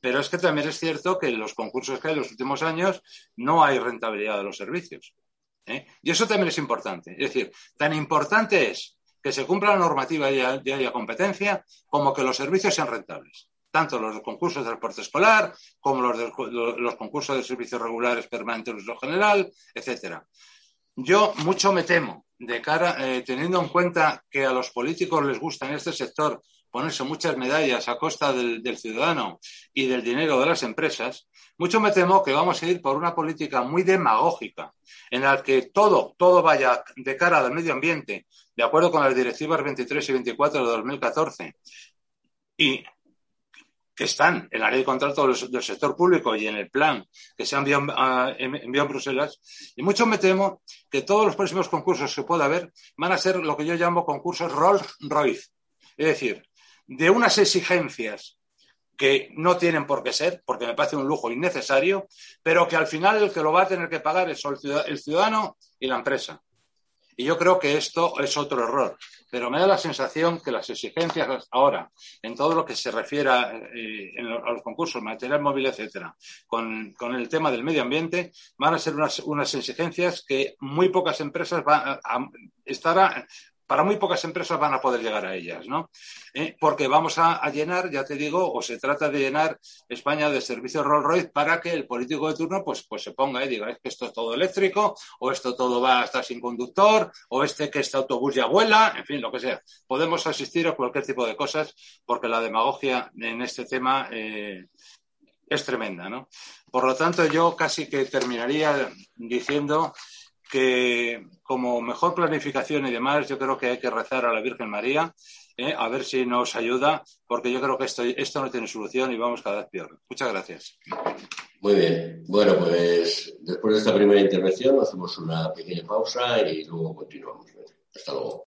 Pero es que también es cierto que en los concursos que hay en los últimos años no hay rentabilidad de los servicios. ¿eh? Y eso también es importante. Es decir, tan importante es que se cumpla la normativa y haya competencia como que los servicios sean rentables tanto los concursos de transporte escolar como los, los concursos de servicios regulares permanentes de uso general, etcétera. Yo mucho me temo, de cara, eh, teniendo en cuenta que a los políticos les gusta en este sector ponerse muchas medallas a costa del, ciudadano y del dinero de las empresas, mucho me temo que vamos a ir por una política muy demagógica, en la que todo, todo vaya de cara al medio ambiente, de acuerdo con las directivas 23 y 24 de 2014, y están en la ley de contrato del, sector público y en el plan que se ha enviado a, Bruselas. Y mucho me temo que todos los próximos concursos que pueda haber van a ser lo que yo llamo concursos Rolls Royce. Es decir, de unas exigencias que no tienen por qué ser, porque me parece un lujo innecesario, pero que al final el que lo va a tener que pagar es el ciudadano y la empresa. Y yo creo que esto es otro error. Pero me da la sensación que las exigencias ahora, en todo lo que se refiere a, eh, los concursos, material móvil, etcétera, con, el tema del medio ambiente, van a ser unas, exigencias que muy pocas empresas van a, a estar para muy pocas empresas van a poder llegar a ellas, ¿no? Eh, porque vamos a, llenar, ya te digo, o se trata de llenar España de servicios Rolls Royce para que el político de turno pues, pues se ponga y diga, es que esto es todo eléctrico, o esto todo va a estar sin conductor, o este que este autobús ya vuela, en fin, lo que sea. Podemos asistir a cualquier tipo de cosas porque la demagogia en este tema eh, es tremenda, ¿no? Por lo tanto, yo casi que terminaría diciendo que como mejor planificación y demás, yo creo que hay que rezar a la Virgen María, ¿eh? a ver si nos ayuda, porque yo creo que esto, esto no tiene solución y vamos cada vez peor. Muchas gracias. Muy bien. Bueno, pues después de esta primera intervención hacemos una pequeña pausa y luego continuamos. Hasta luego.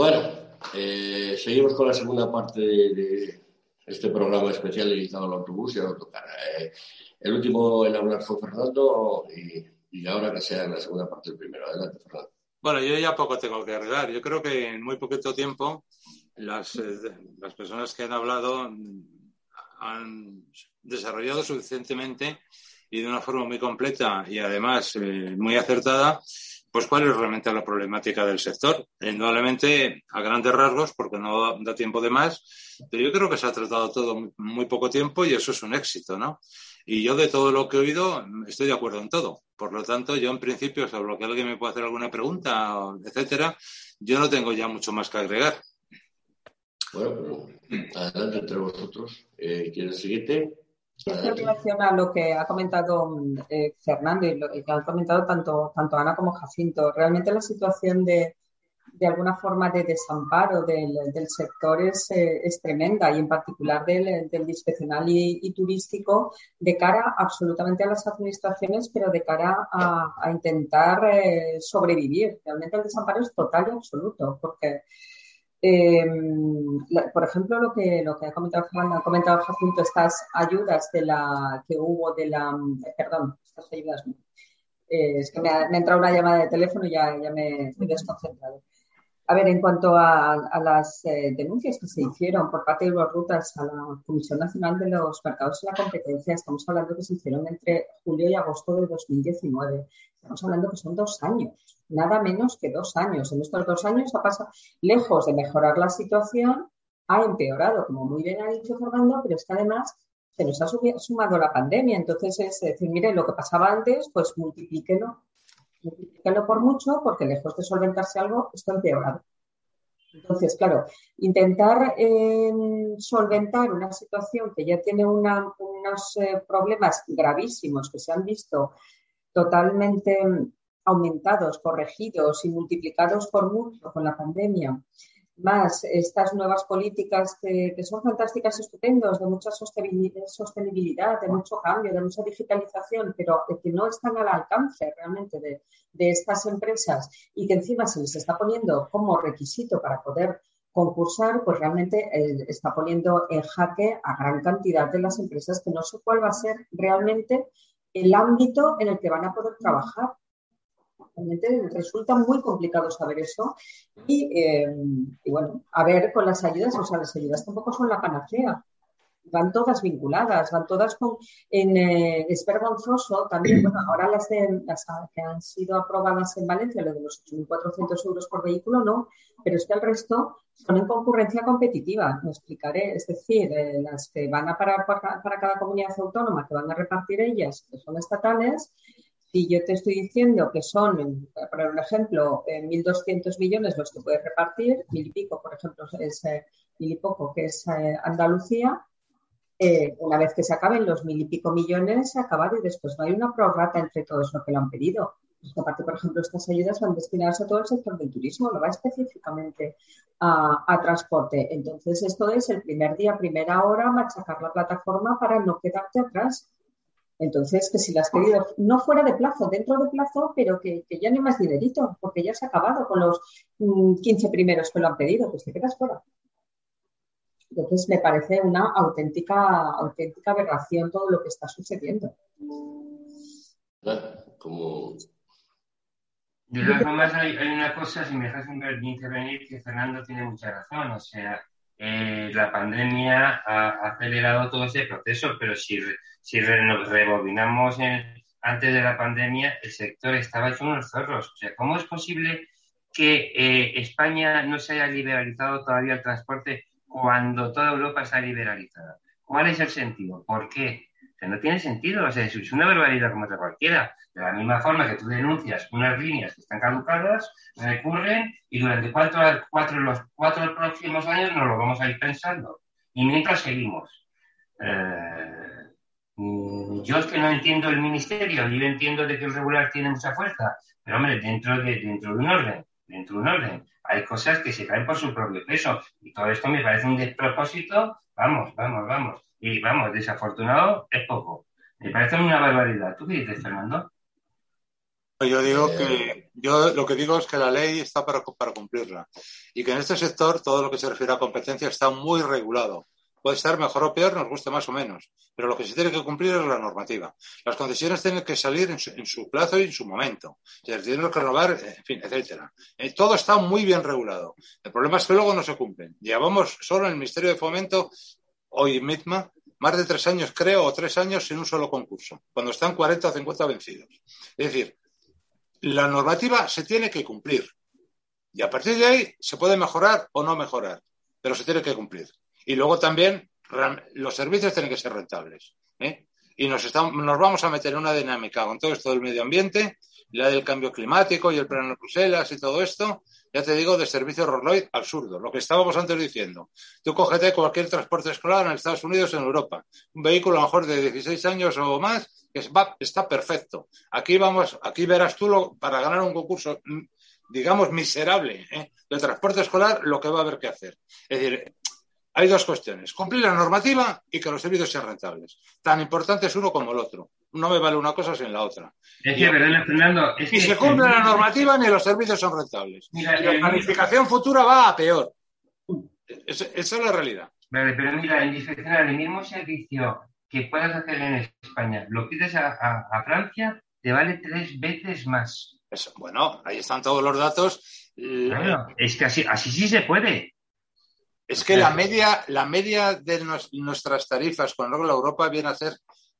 Bueno, eh, seguimos con la segunda parte de, este programa especial dedicado al autobús y al autocar. Eh, el último en hablar fue Fernando y, ahora que sea en la segunda parte el primero. Adelante, Fernando. Bueno, yo ya poco tengo que agregar. Yo creo que en muy poquito tiempo las, eh, las personas que han hablado han desarrollado suficientemente y de una forma muy completa y además muy acertada pues cuál es realmente la problemática del sector. Indudablemente a grandes rasgos, porque no da tiempo de más, pero yo creo que se ha tratado todo muy poco tiempo y eso es un éxito, ¿no? Y yo de todo lo que he oído estoy de acuerdo en todo. Por lo tanto, yo en principio, sobre lo que alguien me puede hacer alguna pregunta, etcétera, yo no tengo ya mucho más que agregar. Bueno, pues adelante entre vosotros. Eh, ¿Quieres seguirte? En relación a lo que ha comentado eh, Fernando y lo que han comentado tanto, tanto Ana como Jacinto. Realmente la situación de, de alguna forma de desamparo del, sector es, eh, es, tremenda y en particular del, del discrecional y, turístico de cara absolutamente a las administraciones, pero de cara a, intentar eh, sobrevivir. Realmente el desamparo es total y absoluto porque eh, por ejemplo, lo que, lo que ha comentado ha comentado Jacinto, estas ayudas de la que hubo de la, eh, perdón, estas ayudas eh, es que me ha, entrado una llamada de teléfono y ya, ya me he desconcentrado. A ver, en cuanto a, las eh, denuncias que se hicieron por parte de los rutas a la Comisión Nacional de los Mercados y la Competencia, estamos hablando que se hicieron entre julio y agosto de 2019. Estamos hablando que son dos años nada menos que dos años. En estos dos años ha pasado, lejos de mejorar la situación, ha empeorado, como muy bien ha dicho Fernando, pero es que además se nos ha sumado la pandemia. Entonces es decir, mire, lo que pasaba antes, pues multiplíquelo, multiplíquelo por mucho, porque lejos de solventarse algo, está empeorado. Entonces, claro, intentar em, solventar una situación que ya tiene unos eh, problemas gravísimos que se han visto totalmente aumentados, corregidos y multiplicados por mucho con la pandemia, más estas nuevas políticas que, son fantásticas, estupendos, de mucha sostenibilidad, de mucho cambio, de mucha digitalización, pero que no están al alcance realmente de, estas empresas y que encima se les está poniendo como requisito para poder concursar, pues realmente eh, está poniendo en jaque a gran cantidad de las empresas que no sé cuál va a ser realmente el ámbito en el que van a poder trabajar realmente resulta muy complicado saber eso. Eh, y, bueno, a ver con las ayudas, o sea, las ayudas tampoco son la panacea. Van todas vinculadas, van todas con. En, eh, es vergonzoso también, bueno, ahora las, de, las que han sido aprobadas en Valencia, lo de los 8.400 euros por vehículo, no, pero es que el resto son en concurrencia competitiva, me explicaré. Es decir, eh, las que van a parar para, para, cada comunidad autónoma, que van a repartir ellas, que son estatales, si yo te estoy diciendo que son, un ejemplo, 1.200 millones los que puedes repartir, mil y pico, por ejemplo, es eh, mil y poco, que es eh, Andalucía, eh, una vez que se acaben los mil y pico millones, se ha acabado y después no hay una prorrata entre todos los que lo han pedido. aparte, por ejemplo, estas ayudas van destinadas a todo el sector del turismo, no va específicamente a, a, transporte. Entonces, esto es el primer día, primera hora, machacar la plataforma para no quedarte atrás. Entonces, que si las has querido, no fuera de plazo, dentro de plazo, pero que, ya no hay más dinerito, porque ya se ha acabado con los 15 mm, primeros que lo han pedido, pues te quedas fuera. Entonces, me parece una auténtica, auténtica aberración todo lo que está sucediendo. Como... De todas formas, hay, una cosa, si me dejas intervenir, que Fernando tiene mucha razón. O sea, eh, la pandemia ha acelerado todo ese proceso, pero si si nos rebobinamos antes de la pandemia, el sector estaba hecho unos zorros. O sea, ¿cómo es posible que eh, España no se haya liberalizado todavía el transporte cuando toda Europa está liberalizada? ¿Cuál es el sentido? ¿Por qué? O no tiene sentido. O sea, es una barbaridad como otra cualquiera. De la misma forma que tú denuncias unas líneas que están caducadas, recurren y durante cuatro, cuatro, los cuatro próximos años nos lo vamos a ir pensando. Y mientras seguimos. Eh, yo es que no entiendo el ministerio, yo entiendo de que el regular tiene mucha fuerza, pero hombre, dentro de, dentro de un orden, dentro de un orden, hay cosas que se caen por su propio peso y todo esto me parece un despropósito, vamos, vamos, vamos, y vamos, desafortunado es poco, me parece una barbaridad. ¿Tú qué dices, Fernando? Yo digo que, yo lo que digo es que la ley está para, para cumplirla y que en este sector todo lo que se refiere a competencia está muy regulado puede estar mejor o peor, nos guste más o menos, pero lo que se tiene que cumplir es la normativa. Las concesiones tienen que salir en su, plazo y en su momento, se tienen que renovar, en fin, etcétera. Eh, todo está muy bien regulado. El problema es que luego no se cumplen. Llevamos solo en el Ministerio de Fomento, hoy misma, más de tres años, creo, o tres años sin un solo concurso, cuando están 40 o 50 vencidos. Es decir, la normativa se tiene que cumplir. Y a partir de ahí se puede mejorar o no mejorar, pero se tiene que cumplir. Y luego también los servicios tienen que ser rentables. ¿eh? Y nos, estamos, nos vamos a meter en una dinámica con todo esto del medio ambiente, la del cambio climático y el plan de Bruselas y todo esto, ya te digo, de servicio Rolloid absurdo. Lo que estábamos antes diciendo. Tú cógete cualquier transporte escolar en Estados Unidos, en Europa. Un vehículo a lo mejor de 16 años o más, que está perfecto. Aquí vamos, aquí verás tú lo, para ganar un concurso, mm, digamos, miserable ¿eh? de transporte escolar, lo que va a haber que hacer. Es decir, hay dos cuestiones. Cumplir la normativa y que los servicios sean rentables. Tan importante es uno como el otro. No me vale una cosa sin la otra. Es que, ¿verdad, Fernando? Es ni se cumple la normativa ni los servicios son rentables. la planificación futura va a peor. esa es la realidad. Vale, pero mira, en el mismo servicio que puedas hacer en España, lo pides a, a, Francia, te vale tres veces más. bueno, ahí están todos los datos. es que así, así sí se puede. Es que la media, la media de nuestras tarifas con la Europa viene a ser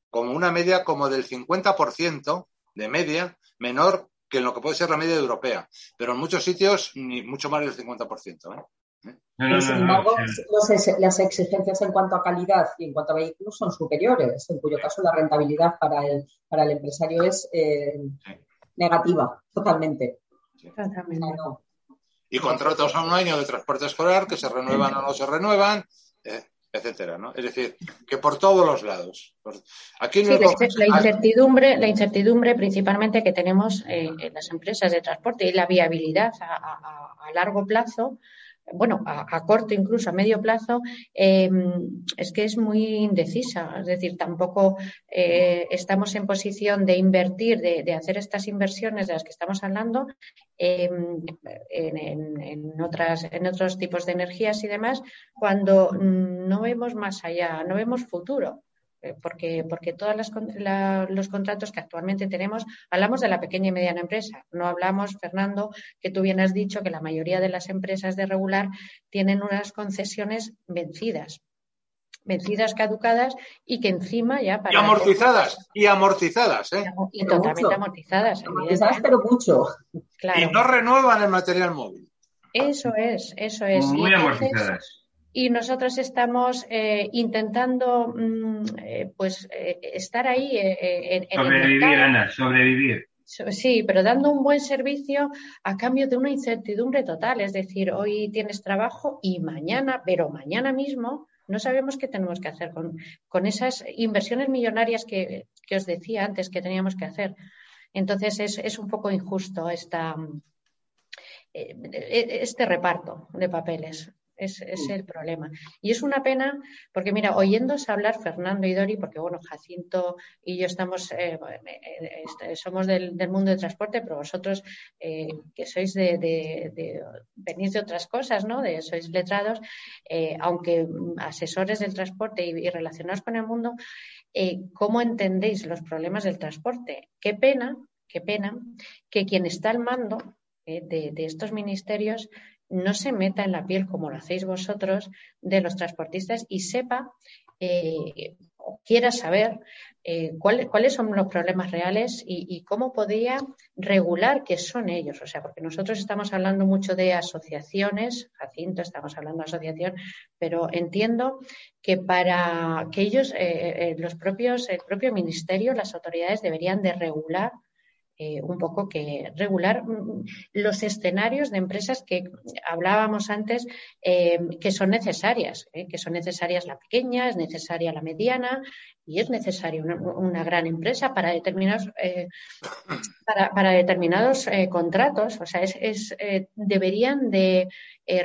como una media como del 50% de media menor que en lo que puede ser la media europea, pero en muchos sitios ni mucho más del 50%. ¿eh? sin embargo, las exigencias en cuanto a calidad y en cuanto a vehículos son superiores, en cuyo caso la rentabilidad para el, para el empresario es eh, negativa, totalmente. Y contratos a un año de transporte escolar que se renuevan o no se renuevan, eh, etcétera, ¿no? Es decir, que por todos los lados. Aquí la, incertidumbre, la incertidumbre principalmente que tenemos eh, en las empresas de transporte y la viabilidad a largo plazo bueno, a, corto incluso a medio plazo, em, es que es muy indecisa. Es decir, tampoco eh, estamos en posición de invertir, de, hacer estas inversiones de las que estamos hablando em, en, otras, en otros tipos de energías y demás, cuando no vemos más allá, no vemos futuro. Eh, porque, porque todos los contratos que actualmente tenemos, hablamos de la pequeña y mediana empresa. No hablamos, Fernando, que tú bien has dicho que la mayoría de las empresas de regular tienen unas concesiones vencidas vencidas, caducadas y que encima ya para y amortizadas y amortizadas ¿eh? y totalmente amortizadas amortizadas pero mucho. Y no renuevan el material móvil. Eso es eso es. Muy amortizadas y nosotros estamos eh, intentando mm, eh, pues eh, estar ahí en, sobrevivir Ana sobrevivir. Sí pero dando un buen servicio a cambio de una incertidumbre total. Es decir hoy tienes trabajo y mañana pero mañana mismo no sabemos qué tenemos que hacer con, con esas inversiones millonarias que, que, os decía antes que teníamos que hacer. Entonces es, es un poco injusto esta este reparto de papeles. Es, mm. el problema. Y es una pena, porque mira, oyéndose hablar Fernando y Dori, porque bueno, Jacinto y yo estamos, eh, eh, este, somos del, mundo de transporte, pero vosotros eh, que sois de, venís de otras cosas, ¿no? De, sois letrados, aunque asesores del transporte y, y relacionados con el mundo, ¿cómo entendéis los problemas del transporte? Qué pena, qué pena que quien está al mando de, estos ministerios no se meta en la piel como lo hacéis vosotros de los transportistas y sepa eh, o quiera saber eh, cuáles son los problemas reales y, cómo podría regular qué son ellos. O sea, porque nosotros estamos hablando mucho de asociaciones, Jacinto, estamos hablando de asociación, pero entiendo que para que ellos, eh, los propios, el propio ministerio, las autoridades deberían de regular eh, un poco que regular mm, los escenarios de empresas que hablábamos antes eh, que son necesarias, eh, que son necesarias la pequeña, es necesaria la mediana y es necesaria una, gran empresa para determinados, para, determinados contratos. O sea, es, deberían de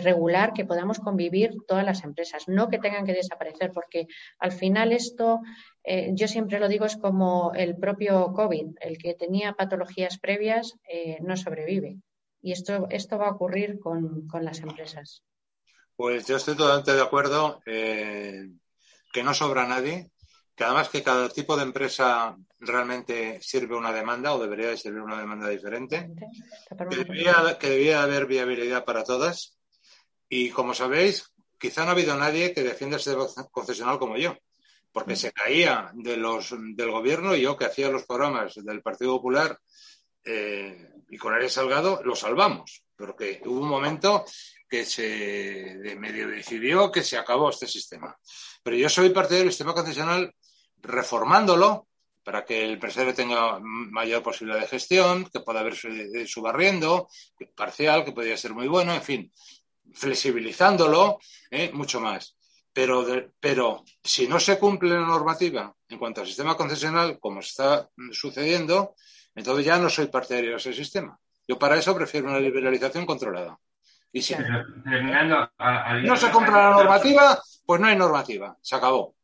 regular que podamos convivir todas las empresas, no que tengan que desaparecer, porque al final esto eh, yo siempre lo digo, es como el propio COVID, el que tenía patologías previas eh, no sobrevive. Y esto, esto va a ocurrir con, las empresas. Pues yo estoy totalmente de acuerdo eh, que no sobra nadie, que además que cada tipo de empresa realmente sirve una demanda o debería de servir una demanda diferente, que debería, que debería haber viabilidad para todas. Y como sabéis, quizá no ha habido nadie que defienda este concesional como yo porque se caía de los, del gobierno y yo que hacía los programas del Partido Popular eh, y con Arias Salgado lo salvamos, porque hubo un momento que se medio decidió que se acabó este sistema. Pero yo soy parte del sistema concesional reformándolo para que el empresario tenga mayor posibilidad de gestión, que pueda verse subarriendo, parcial, que podría ser muy bueno, en fin, flexibilizándolo eh, mucho más. Pero, pero si no se cumple la normativa en cuanto al sistema concesional, como está sucediendo, entonces ya no soy partidario de ese sistema. Yo para eso prefiero una liberalización controlada. Y si no se cumple la normativa, pues no hay normativa. Se acabó.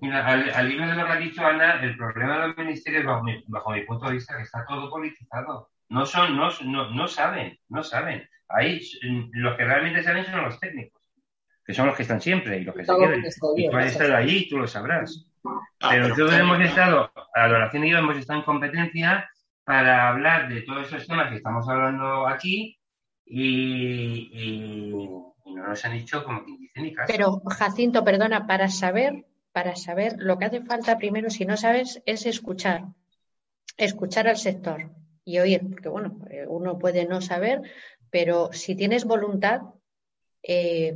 Mira, al, hilo de lo que ha dicho Ana, el problema de los ministerios, bajo mi, bajo mi punto de vista, que está todo politizado. No son, no, no, no saben, no saben. Ahí los que realmente saben son los técnicos que son los que están siempre y los que se quedan. Y tú has estado allí, tú lo sabrás. Ah, pero, nosotros hemos estado, a la oración y yo hemos estado en competencia para hablar de todos esos temas que estamos hablando aquí y, no nos han dicho como que dicen ni caso. Pero, Jacinto, perdona, para saber, para saber, lo que hace falta primero, si no sabes, es escuchar. Escuchar al sector y oír, porque bueno, eh, uno puede no saber, pero si tienes voluntad, eh,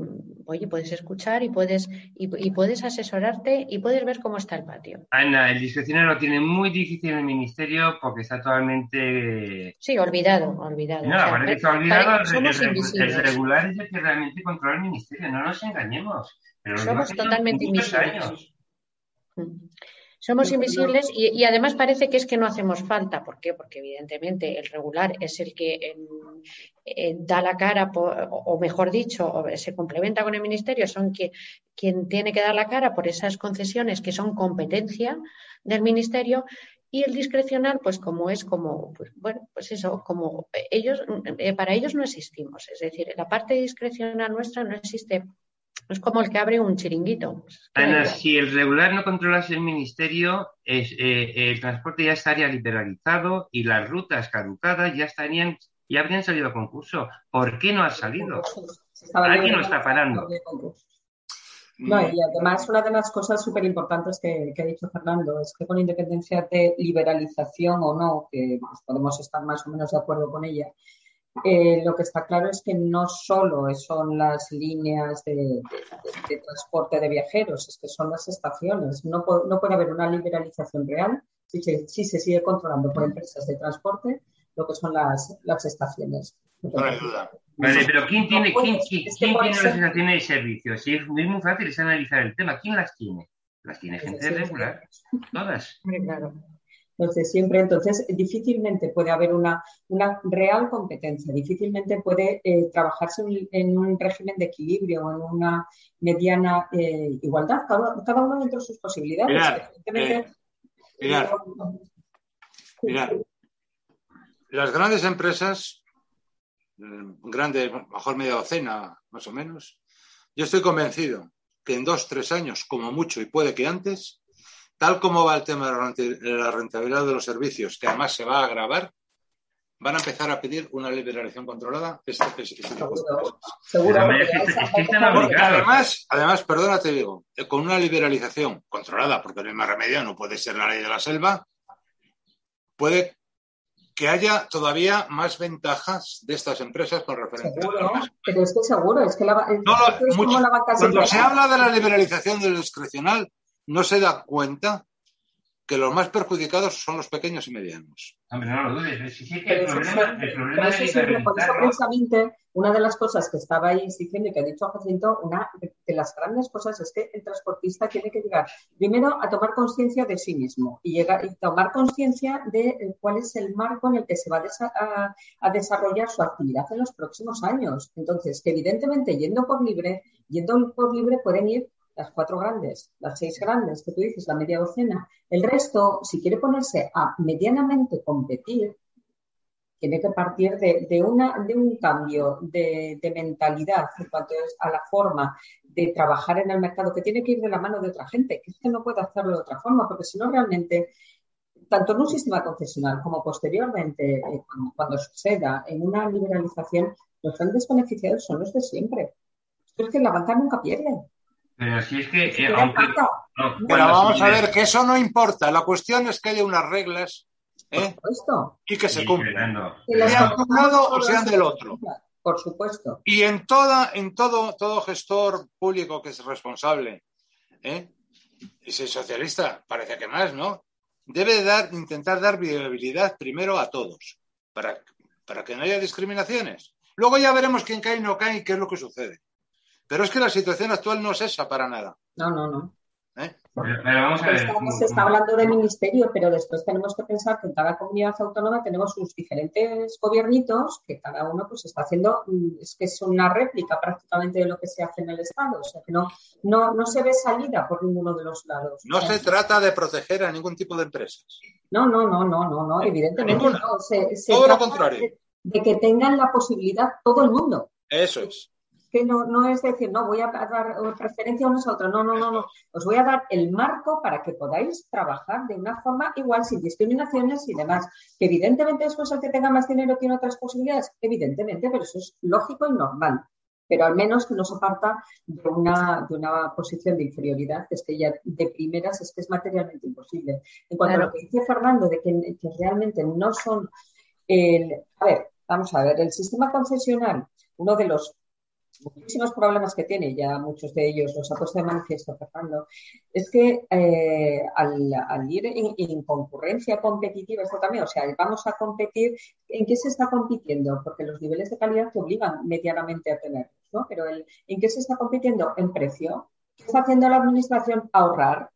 oye, puedes escuchar y puedes, y, puedes asesorarte y puedes ver cómo está el patio. Ana, el discrecional lo tiene muy difícil en el ministerio porque está totalmente... Sí, olvidado, olvidado. No, o está olvidado. el, regular es el que realmente controla el ministerio, no nos engañemos. Somos totalmente invisibles. Somos invisibles y, además parece que es que no hacemos falta. ¿Por qué? Porque evidentemente el regular es el que eh, da la cara, o mejor dicho, se complementa con el ministerio, son quien tiene que dar la cara por esas concesiones que son competencia del ministerio y el discrecional, pues como es como, pues, bueno, pues eso, como ellos, eh, para ellos no existimos. Es decir, la parte discrecional nuestra no existe es como el que abre un chiringuito. Ana, si el regular no controlase el ministerio, es, eh, el transporte ya estaría liberalizado y las rutas caducadas ya estarían, ya habrían salido a concurso. ¿Por qué no ha salido? Alguien lo está parando. No, y además una de las cosas súper importantes que, ha dicho Fernando es que con independencia de liberalización o no, que pues, podemos estar más o menos de acuerdo con ella, eh, lo que está claro es que no solo son las líneas de, transporte de viajeros, es que son las estaciones. No, no puede haber una liberalización real si se, si se, sigue controlando por empresas de transporte lo que son las, las estaciones. No hay duda. Vale, pero ¿quién tiene, quién, quién, tiene las estaciones de servicio? Si es muy, muy fácil es analizar el tema. ¿Quién las tiene? Las tiene gente regular. Todas. Claro. Entonces, siempre, entonces, difícilmente puede haber una, una real competencia, difícilmente puede eh, trabajarse en un régimen de equilibrio o en una mediana eh, igualdad, cada, uno dentro de sus posibilidades. Mirad, eh, las grandes empresas, grandes, mejor media docena, más o menos, yo estoy convencido que en dos, tres años, como mucho, y puede que antes, tal como va el tema de la rentabilidad de los servicios, que además se va a agravar, van a empezar a pedir una liberalización controlada. Este, Seguro. además, además, perdona, te digo, eh, con una liberalización controlada, porque no hay más remedio, no puede ser la ley de la selva, puede que haya todavía más ventajas de estas empresas con referencia seguro, pero es que seguro, es que la, cuando se habla de la liberalización del discrecional, no se da cuenta que los más perjudicados son los pequeños y medianos. Hombre, no lo dudes. Sí, que el problema, el problema es por eso precisamente una de las cosas que estaba ahí diciendo y que ha dicho Jacinto, una de las grandes cosas es que el transportista tiene que llegar primero a tomar conciencia de sí mismo y, llegar, y tomar conciencia de cuál es el marco en el que se va a, a, desarrollar su actividad en los próximos años. Entonces, que evidentemente yendo por libre, yendo por libre pueden ir las cuatro grandes, las seis grandes que tú dices, la media docena. El resto, si quiere ponerse a medianamente competir, tiene que partir de, una, de un cambio de, mentalidad en cuanto a la forma de trabajar en el mercado, que tiene que ir de la mano de otra gente, que es que no puede hacerlo de otra forma, porque si no realmente, tanto en un sistema concesional como posteriormente, eh, cuando, suceda en una liberalización, los grandes beneficiados son los de siempre. Es que la banca nunca pierde. Pero si es que. Eh, bueno, vamos a ver que eso no importa. La cuestión es que haya unas reglas ¿eh? y que se cumplan. Sean de un lado o sean del otro. Por supuesto. Y en toda, en todo, todo gestor público que es responsable, ¿eh? y si es socialista, parece que más, ¿no? Debe dar, intentar dar viabilidad primero a todos, para, para que no haya discriminaciones. Luego ya veremos quién cae y no cae y qué es lo que sucede. Pero es que la situación actual no es esa para nada. No, no, no. ¿Eh? Pero, vamos a ver. Estamos, se está hablando de ministerio, pero después tenemos que pensar que en cada comunidad autónoma tenemos sus diferentes gobiernitos, que cada uno pues está haciendo, mm, es que es una réplica prácticamente de lo que se hace en el Estado. O sea que no, no, no se ve salida por ninguno de los lados. No se trata de proteger a ningún tipo de empresas. No, no, no, no, no, no, evidentemente no. Todo lo contrario. de que tengan la posibilidad todo el mundo. Eso es que no, no es decir, no, voy a dar preferencia a unos a otros, no, no, no, no, os voy a dar el marco para que podáis trabajar de una forma igual, sin discriminaciones y demás. Que evidentemente después el que tenga más dinero tiene otras posibilidades, evidentemente, pero eso es lógico y normal. Pero al menos que no se parta de una, de una posición de inferioridad, es que ya de primeras es que es materialmente imposible. En cuanto a lo que dice Fernando, de que, que realmente no son a ver, vamos a ver, el sistema concesional, uno de los muchísimos problemas que tiene, ya muchos de ellos los ha puesto de manifiesto Fernando, es que eh, al, ir en, concurrencia competitiva, esto también, o sea, vamos a competir, ¿en qué se está compitiendo? Porque los niveles de calidad te obligan medianamente a tenerlos, ¿no? Pero ¿en qué se está compitiendo? En precio. ¿Qué está haciendo la administración? Ahorrar.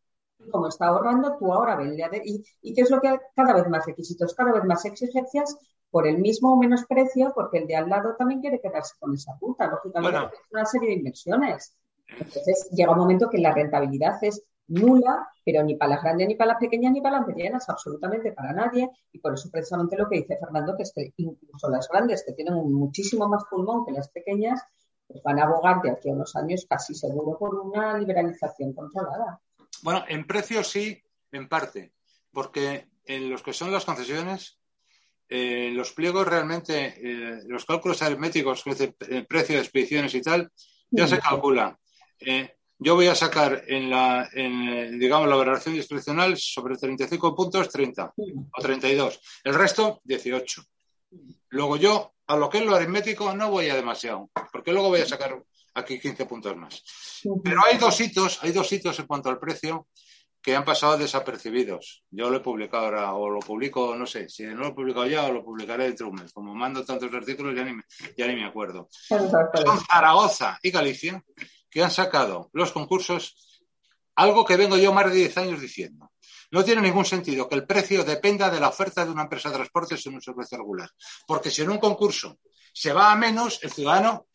Como está ahorrando, tú ahora vende. ¿Y, ¿Y qué es lo que cada vez más requisitos, cada vez más exigencias por el mismo o menos precio, porque el de al lado también quiere quedarse con esa puta, lógicamente, es una serie de inversiones. Entonces llega un momento que la rentabilidad es nula, pero ni para las grandes, ni para las pequeñas, ni para las medianas, absolutamente para nadie. Y por eso precisamente lo que dice Fernando, que es que incluso las grandes, que tienen muchísimo más pulmón que las pequeñas, pues van a abogar de aquí a unos años casi seguro por una liberalización controlada. Bueno, en precio sí, en parte, porque en los que son las concesiones eh, los pliegos realmente, eh, los cálculos aritméticos, el precio de expediciones y tal, ya se calcula. Eh, yo voy a sacar en la, en, digamos, la valoración discrecional sobre 35 puntos 30 o 32. El resto, 18. Luego yo, a lo que es lo aritmético, no voy a demasiado, porque luego voy a sacar aquí 15 puntos más. Pero hay dos hitos, hay dos hitos en cuanto al precio que han pasado desapercibidos. Yo lo he publicado ahora, o lo publico, no sé, si no lo he publicado ya, o lo publicaré dentro de un mes. Como mando tantos artículos, ya ni me, ya ni me acuerdo. Son Zaragoza y Galicia que han sacado los concursos, algo que vengo yo más de 10 años diciendo. No tiene ningún sentido que el precio dependa de la oferta de una empresa de transportes en un servicio regular. Porque si en un concurso se va a menos, el ciudadano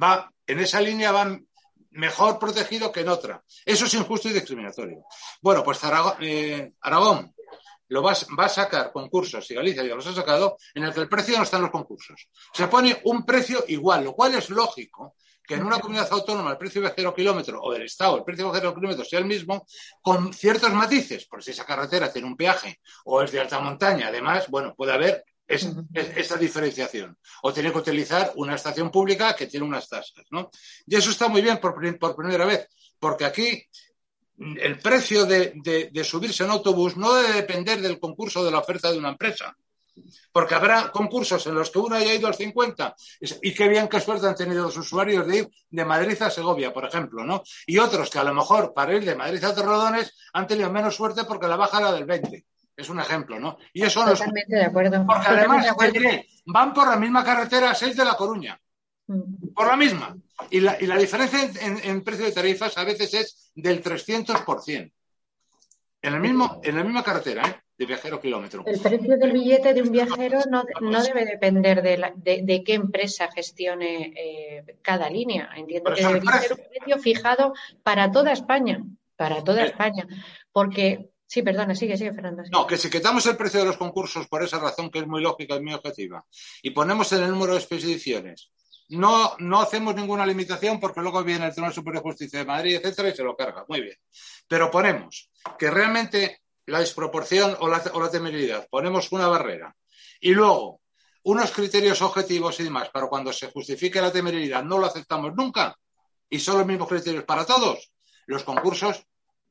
va, en esa línea van mejor protegido que en otra. Eso es injusto y discriminatorio. Bueno, pues eh, Aragón, lo va, a sacar concursos, y Galicia ya los ha sacado, en el que el precio no está en los concursos. Se pone un precio igual, lo cual es lógico que en una comunidad autónoma el precio de cero kilómetro o del Estado el precio de cero kilómetro sea el mismo, con ciertos matices, por si esa carretera tiene un peaje o es de alta montaña, además, bueno, puede haber es, esta diferenciación. O tiene que utilizar una estación pública que tiene unas tasas, ¿no? Y eso está muy bien por, primera vez, porque aquí el precio de, subirse en autobús no debe depender del concurso de la oferta de una empresa. Porque habrá concursos en los que uno haya ido al 50 y qué bien qué suerte han tenido los usuarios de ir de Madrid a Segovia, por ejemplo, ¿no? Y otros que a lo mejor para ir de Madrid a Torredones han tenido menos suerte porque la baja era del 20. Es un ejemplo, ¿no? Y eso Totalmente de acuerdo. Porque además, van por la misma carretera 6 de La Coruña. Mm. Por la misma. Y la, diferencia en, precio de tarifas a veces es del 300%. En, el mismo, en la misma carretera, ¿eh? de viajero kilómetro. El precio del billete de un viajero no, debe depender de, qué empresa gestione eh, cada línea. Entiendo que debería ser un precio fijado para toda España, para toda España, porque Sí, perdona, sigue, sigue, Fernando. No, que si quitamos el precio de los concursos por esa razón que es muy lógica y muy objetiva y ponemos en el número de expediciones, no, no hacemos ninguna limitación porque luego viene el Tribunal Superior de Justicia de Madrid, etcétera, y se lo carga. Muy bien. Pero ponemos que realmente la desproporción o la, o la temeridad, ponemos una barrera y luego unos criterios objetivos y demás para cuando se justifique la temeridad no lo aceptamos nunca y son los mismos criterios para todos. Los concursos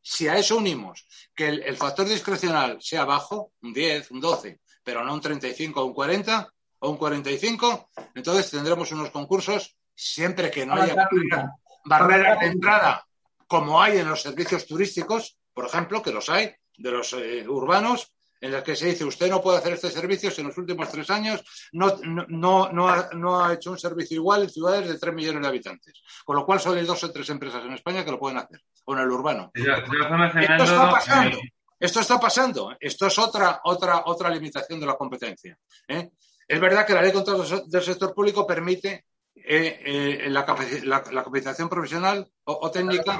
si a eso unimos que el, factor discrecional sea bajo, un 10, un 12, pero no un 35 o un 40 o un 45, entonces tendremos unos concursos siempre que no haya barreras de entrada como hay en los servicios turísticos, por ejemplo, que los hay, de los eh, urbanos, en las que se dice usted no puede hacer este servicio si en los últimos tres años no, no, no, ha, no ha hecho un servicio igual en ciudades de tres millones de habitantes. Con lo cual solo hay dos o tres empresas en España que lo pueden hacer, en el urbano. Esto está pasando. Esto está pasando. Esto es otra, otra, otra limitación de la competencia. ¿eh? Es verdad que la ley de contratos del sector público permite eh, eh, la, la, capacitación profesional o, técnica,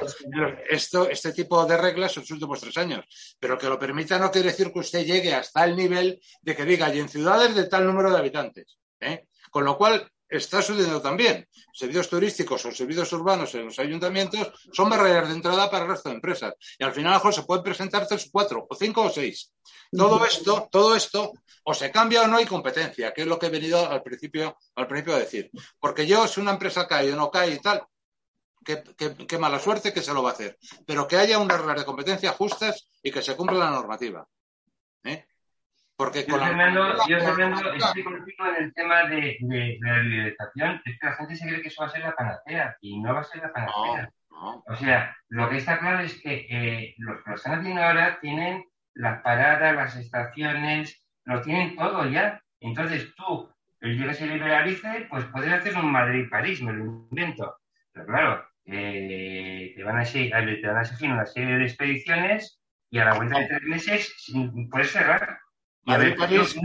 esto, este tipo de reglas en los últimos tres años. Pero que lo permita no quiere decir que usted llegue hasta el nivel de que diga, y en ciudades de tal número de habitantes. ¿eh? Con lo cual, está sucediendo también. Servicios turísticos o servicios urbanos en los ayuntamientos son barreras de entrada para el resto de empresas. Y al final, mejor se pueden presentar tres, cuatro, o cinco o seis. Todo esto, todo esto, o se cambia o no hay competencia, que es lo que he venido al principio, al principio a decir. Porque yo, si una empresa cae o no cae y tal, qué, mala suerte que se lo va a hacer. Pero que haya unas reglas de competencia justas y que se cumpla la normativa. ¿eh? Porque yo, Fernando, yo, Fernando, estoy contigo en el tema de, de, la liberalización. Es que la gente se cree que eso va a ser la panacea y no va a ser la panacea. O sea, lo que está claro es que eh, los que lo están haciendo ahora tienen las paradas, las estaciones, lo tienen todo ya. Entonces tú, el día que se liberalice, pues puedes hacer un Madrid-París, me lo invento. Pero claro, eh, te, van a seguir, te van a seguir una serie de expediciones y a la vuelta de tres meses puedes cerrar. Madrid-París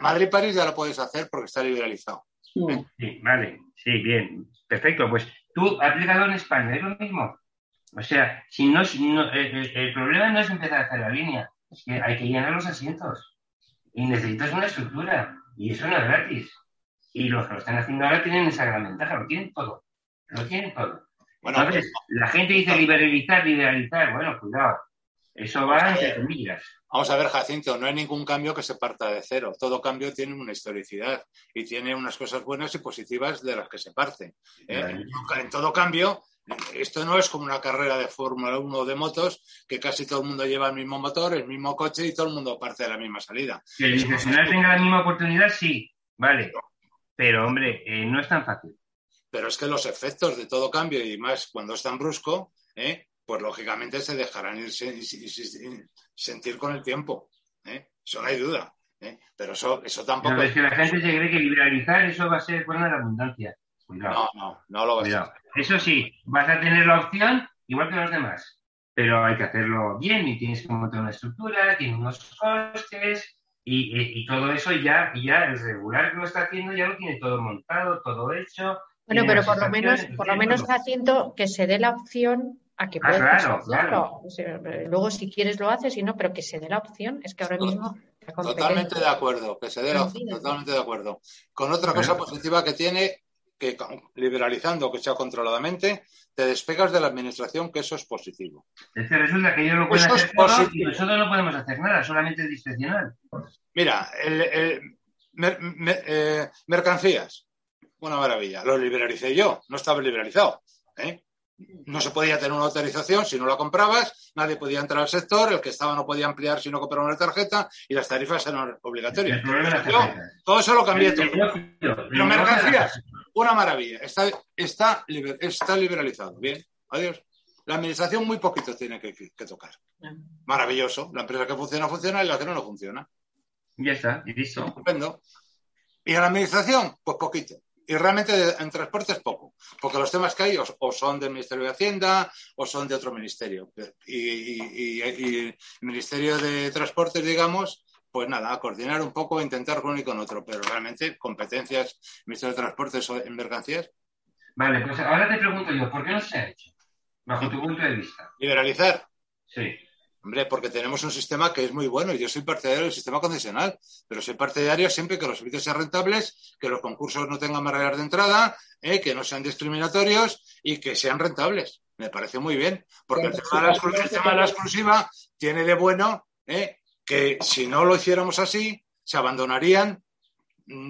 Madrid, París ya lo puedes hacer porque está liberalizado. Sí, vale, sí, bien, perfecto. Pues tú aplicado en España, es lo mismo. O sea, si no, el, problema no es empezar a hacer la línea, es que hay que llenar los asientos. Y necesitas una estructura. Y eso no es gratis. Y los que lo están haciendo ahora tienen esa gran ventaja, lo tienen todo. Lo tienen todo. Bueno, Entonces, la gente dice liberalizar, liberalizar. Bueno, cuidado. Eso va entre comillas. Vamos a ver, Jacinto, no hay ningún cambio que se parta de cero. Todo cambio tiene una historicidad y tiene unas cosas buenas y positivas de las que se parte. ¿eh? En todo cambio, esto no es como una carrera de Fórmula 1 de motos, que casi todo el mundo lleva el mismo motor, el mismo coche y todo el mundo parte de la misma salida. Que el profesional tenga la misma oportunidad, sí, vale. Pero, hombre, eh, no es tan fácil. Pero es que los efectos de todo cambio, y más cuando es tan brusco, ¿eh? Pues lógicamente se dejarán ir, sentir con el tiempo. ¿eh? Eso no hay duda. ¿eh? Pero eso, eso tampoco. es que la gente se cree que liberalizar eso va a ser buena de la abundancia. No, no, no lo va a ser. Eso sí, vas a tener la opción igual que los demás. Pero hay que hacerlo bien y tienes que montar una estructura, tiene unos costes y, y, todo eso ya, ya el regular que lo está haciendo ya lo tiene todo montado, todo hecho. Bueno, pero por lo menos, por lo menos haciendo que se dé la opción a que puedas ah, claro, luego si quieres lo haces y no, pero que se dé la opción. Es que ahora mismo. Totalmente de acuerdo, que se dé la opción, totalmente de acuerdo. Con otra cosa positiva que tiene, que liberalizando, que sea controladamente, te despegas de la administración, que eso es positivo. Es que resulta que ellos lo pueden hacer todo y nosotros no podemos hacer nada, solamente es discrecional. Mira, eh, mercancías, una maravilla, lo liberalicé yo, no estaba liberalizado. ¿eh? No se podía tener una autorización si no la comprabas, nadie podía entrar al sector, el que estaba no podía ampliar si no compraba una tarjeta y las tarifas eran obligatorias. todo eso lo cambié todo. Pero mercancías, una maravilla, está, está, está liberalizado. Bien, adiós. La administración muy poquito tiene que, tocar. Maravilloso. La empresa que funciona, funciona y la que no, no funciona. Ya está, y listo. Estupendo. ¿Y en la administración? Pues poquito. Y realmente en transporte es poco, porque los temas que hay o, son del Ministerio de Hacienda o son de otro ministerio. Y, el Ministerio de Transportes, digamos, pues nada, a coordinar un poco, intentar con uno y con otro, pero realmente competencias, Ministerio de Transportes en mercancías. Vale, pues ahora te pregunto yo, ¿por qué no se ha hecho? Bajo tu punto de vista. Liberalizar. Sí. Hombre, porque tenemos un sistema que es muy bueno y yo soy partidario del sistema concesional, pero soy partidario siempre que los servicios sean rentables, que los concursos no tengan barreras de entrada, eh, que no sean discriminatorios y que sean rentables. Me parece muy bien, porque el tema, de la, exclusiva tiene de bueno eh, que si no lo hiciéramos así, se abandonarían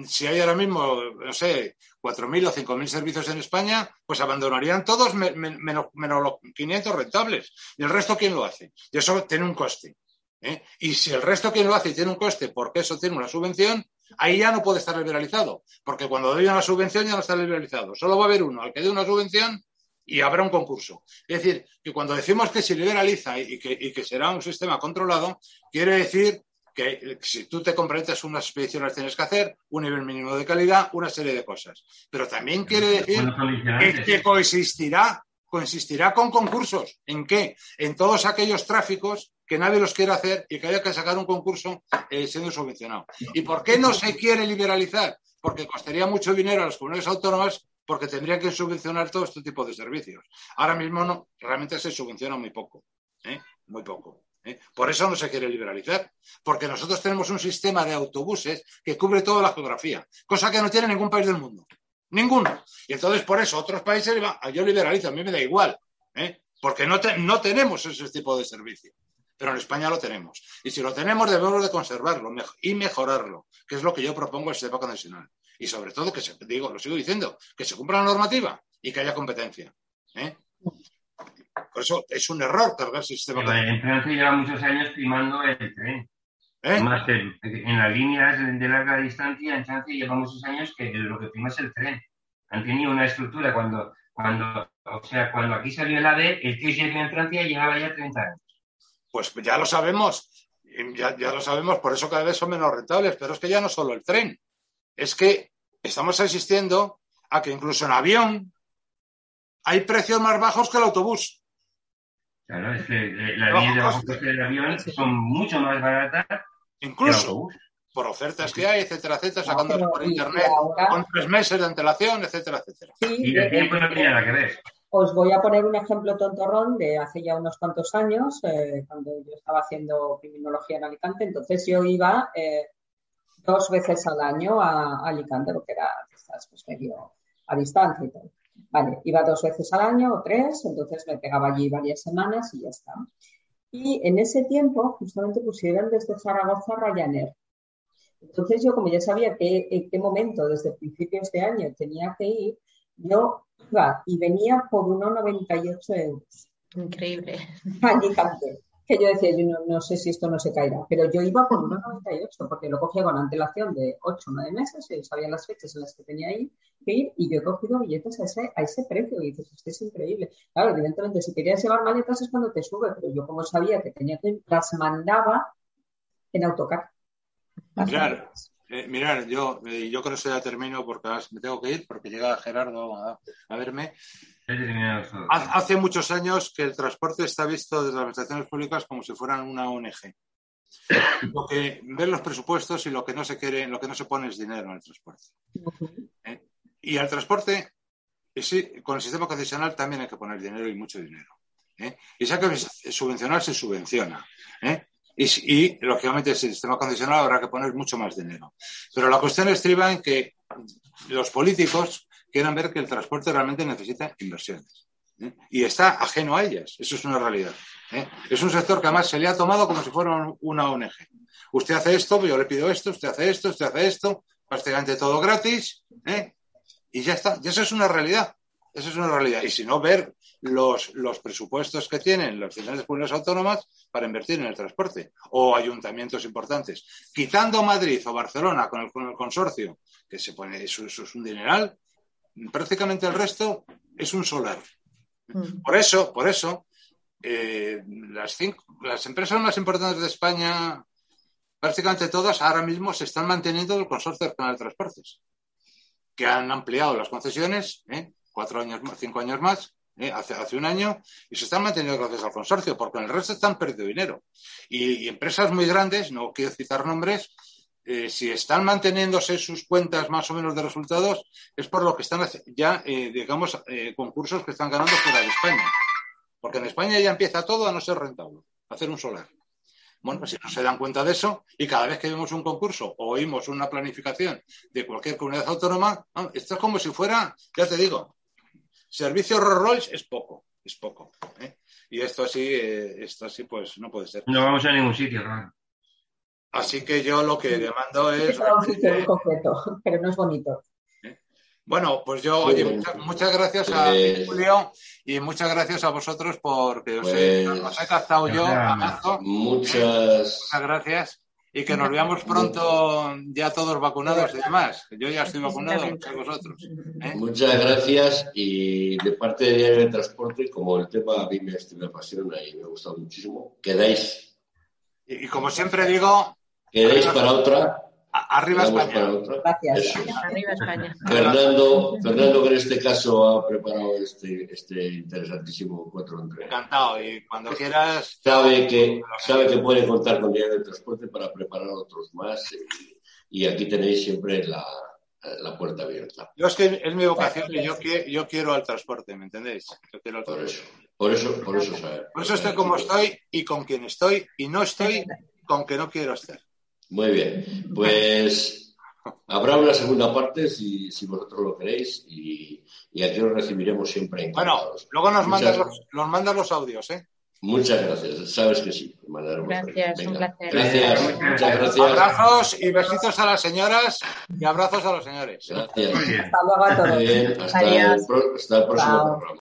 si hay ahora mismo, no sé, 4.000 o 5.000 servicios en España, pues abandonarían todos menos, los 500 rentables. ¿Y el resto quién lo hace? Y eso tiene un coste. ¿eh? Y si el resto quién lo hace y tiene un coste porque eso tiene una subvención, ahí ya no puede estar liberalizado. Porque cuando doy una subvención ya no está liberalizado. Solo va a haber uno al que dé una subvención y habrá un concurso. Es decir, que cuando decimos que se liberaliza y que, y que será un sistema controlado, quiere decir que si tú te comprometes unas expediciones tienes que hacer, un nivel mínimo de calidad, una serie de cosas. Pero también quiere decir que, coexistirá, coexistirá con concursos. ¿En qué? En todos aquellos tráficos que nadie los quiere hacer y que haya que sacar un concurso eh, siendo subvencionado. ¿Y por qué no se quiere liberalizar? Porque costaría mucho dinero a las comunidades autónomas porque tendrían que subvencionar todo este tipo de servicios. Ahora mismo no, realmente se subvenciona muy poco, ¿eh? muy poco. ¿Eh? Por eso no se quiere liberalizar, porque nosotros tenemos un sistema de autobuses que cubre toda la geografía, cosa que no tiene ningún país del mundo. Ninguno. Y entonces por eso otros países, yo liberalizo, a mí me da igual, ¿eh? porque no, no tenemos ese tipo de servicio. Pero en España lo tenemos. Y si lo tenemos, debemos de conservarlo y mejorarlo, que es lo que yo propongo en este época nacional. Y sobre todo, que se, digo, lo sigo diciendo, que se cumpla la normativa y que haya competencia. ¿eh? Por eso es un error cargar el sistema. en Francia lleva muchos años primando el tren. ¿Eh? En las líneas de larga distancia, en Francia llevamos esos años que lo que prima es el tren. Han tenido una estructura cuando, cuando, o sea, cuando aquí salió el AVE, el que llegó en Francia llevaba ya 30 años. Pues ya lo sabemos, ya, ya lo sabemos, por eso cada vez son menos rentables, pero es que ya no solo el tren, es que estamos asistiendo a que incluso en avión hay precios más bajos que el autobús. Claro, es que eh, las líneas de del avión son mucho más baratas Incluso por ofertas que hay, etcétera, etcétera, sacando por internet con tres meses de antelación, etcétera, etcétera. y de tiempo no tiene nada que ver. Os voy a poner un ejemplo tontorrón de hace ya unos cuantos años, eh, cuando yo estaba haciendo criminología en Alicante. Entonces yo iba eh, dos veces al año a, Alicante, lo que era pues, medio a distancia y todo. Vale, iba dos veces al año o tres, entonces me pegaba allí varias semanas y ya está. Y en ese tiempo justamente pusieron desde Zaragoza Ryanair. Entonces yo, como ya sabía que, en qué momento, desde principios de año, tenía que ir, yo iba y venía por 1,98 euros. Increíble. Alicante que yo decía, yo no, sé si esto no se caerá, pero yo iba por 1,98 porque lo cogía con antelación de 8 o 9 meses, yo sabía las fechas en las que tenía que ir y yo he cogido billetes a ese, a ese precio y dices, esto es increíble. Claro, evidentemente, si querías llevar maletas es cuando te sube, pero yo como sabía que tenía que las mandaba en autocar. Claro. Eh, mirad, yo, eh, yo con eso ya termino porque me tengo que ir porque llega Gerardo a, verme. Hace muchos años que el transporte está visto desde las administraciones públicas como si fueran una ONG. Lo que ven los presupuestos y lo que no se quiere, lo que no se pone es dinero en el transporte. ¿Eh? Y al transporte, con el sistema concesional también hay que poner dinero y mucho dinero. Y si hay que subvencionar, se subvenciona. Y, lógicamente, el sistema concesional habrá que poner mucho más dinero. Pero la cuestión estriba en que los políticos quieran ver que el transporte realmente necesita inversiones. ¿eh? Y está ajeno a ellas. Eso es una realidad. ¿eh? Es un sector que además se le ha tomado como si fuera una ONG. Usted hace esto, yo le pido esto, usted hace esto, usted hace esto, prácticamente todo gratis. ¿eh? Y ya está. Y eso es una realidad. Eso es una realidad. Y si no, ver los, los presupuestos que tienen las ciudades públicas autónomas para invertir en el transporte o ayuntamientos importantes. Quitando Madrid o Barcelona con el, con el consorcio, que se pone, eso, es un dineral, prácticamente el resto es un solar. Mm. Por eso, por eso, eh, las, cinco, las empresas más importantes de España, prácticamente todas, ahora mismo se están manteniendo el consorcio del canal de transportes, que han ampliado las concesiones, ¿eh? cuatro años más, cinco años más, ¿eh? hace, hace un año, y se están manteniendo gracias al consorcio, porque en el resto están perdiendo dinero. Y, empresas muy grandes, no quiero citar nombres, eh, si están manteniéndose sus cuentas más o menos de resultados, es por lo que están ya, eh, digamos, concursos que están ganando fuera de España. Porque en España ya empieza todo a no ser rentable, a hacer un solar. Bueno, pues si no se dan cuenta de eso y cada vez que vemos un concurso o oímos una planificación de cualquier comunidad autónoma, esto es como si fuera, ya te digo, Servicio Rolls Royce es poco, es poco. ¿eh? Y esto así, eh, esto así, pues no puede ser. No vamos a ningún sitio, ¿no? Así que yo lo que demando es. pero no es bonito. ¿Eh? Bueno, pues yo, oye, muchas, gracias a Julio y muchas gracias a vosotros porque os, he, pues captado yo. Muchas... muchas gracias y que nos veamos pronto ya todos vacunados y demás. Yo ya estoy vacunado, muchos vosotros. ¿eh? Muchas gracias y de parte de Diario de Transporte, como el tema a mí me, me apasiona y me ha gustado muchísimo, quedáis. Y, como siempre digo... Quedáis para otra Arriba España. Gracias. Arriba España. Fernando, Fernando, que en este caso ha preparado este, este interesantísimo cuatro entre. Encantado. Y cuando quieras. Sabe que, sabe que puede contar con Diario de Transporte para preparar otros más. Y, aquí tenéis siempre la, la, puerta abierta. Yo es que es mi vocación que yo, yo quiero al transporte, ¿me entendéis? Yo quiero por eso, por eso, por eso, por eso estoy como estoy y con quien estoy y no estoy con que no quiero estar. Muy bien, pues habrá una segunda parte si, si vosotros lo queréis y, aquí os recibiremos siempre encantados. Bueno, luego nos mandas, los, nos mandas los audios, ¿eh? Muchas gracias, sabes que sí. Gracias, un placer. Gracias, muchas gracias. Abrazos y besitos a las señoras y abrazos a los señores. Gracias. Hasta luego a todos. Bien, hasta, el, hasta el próximo programa.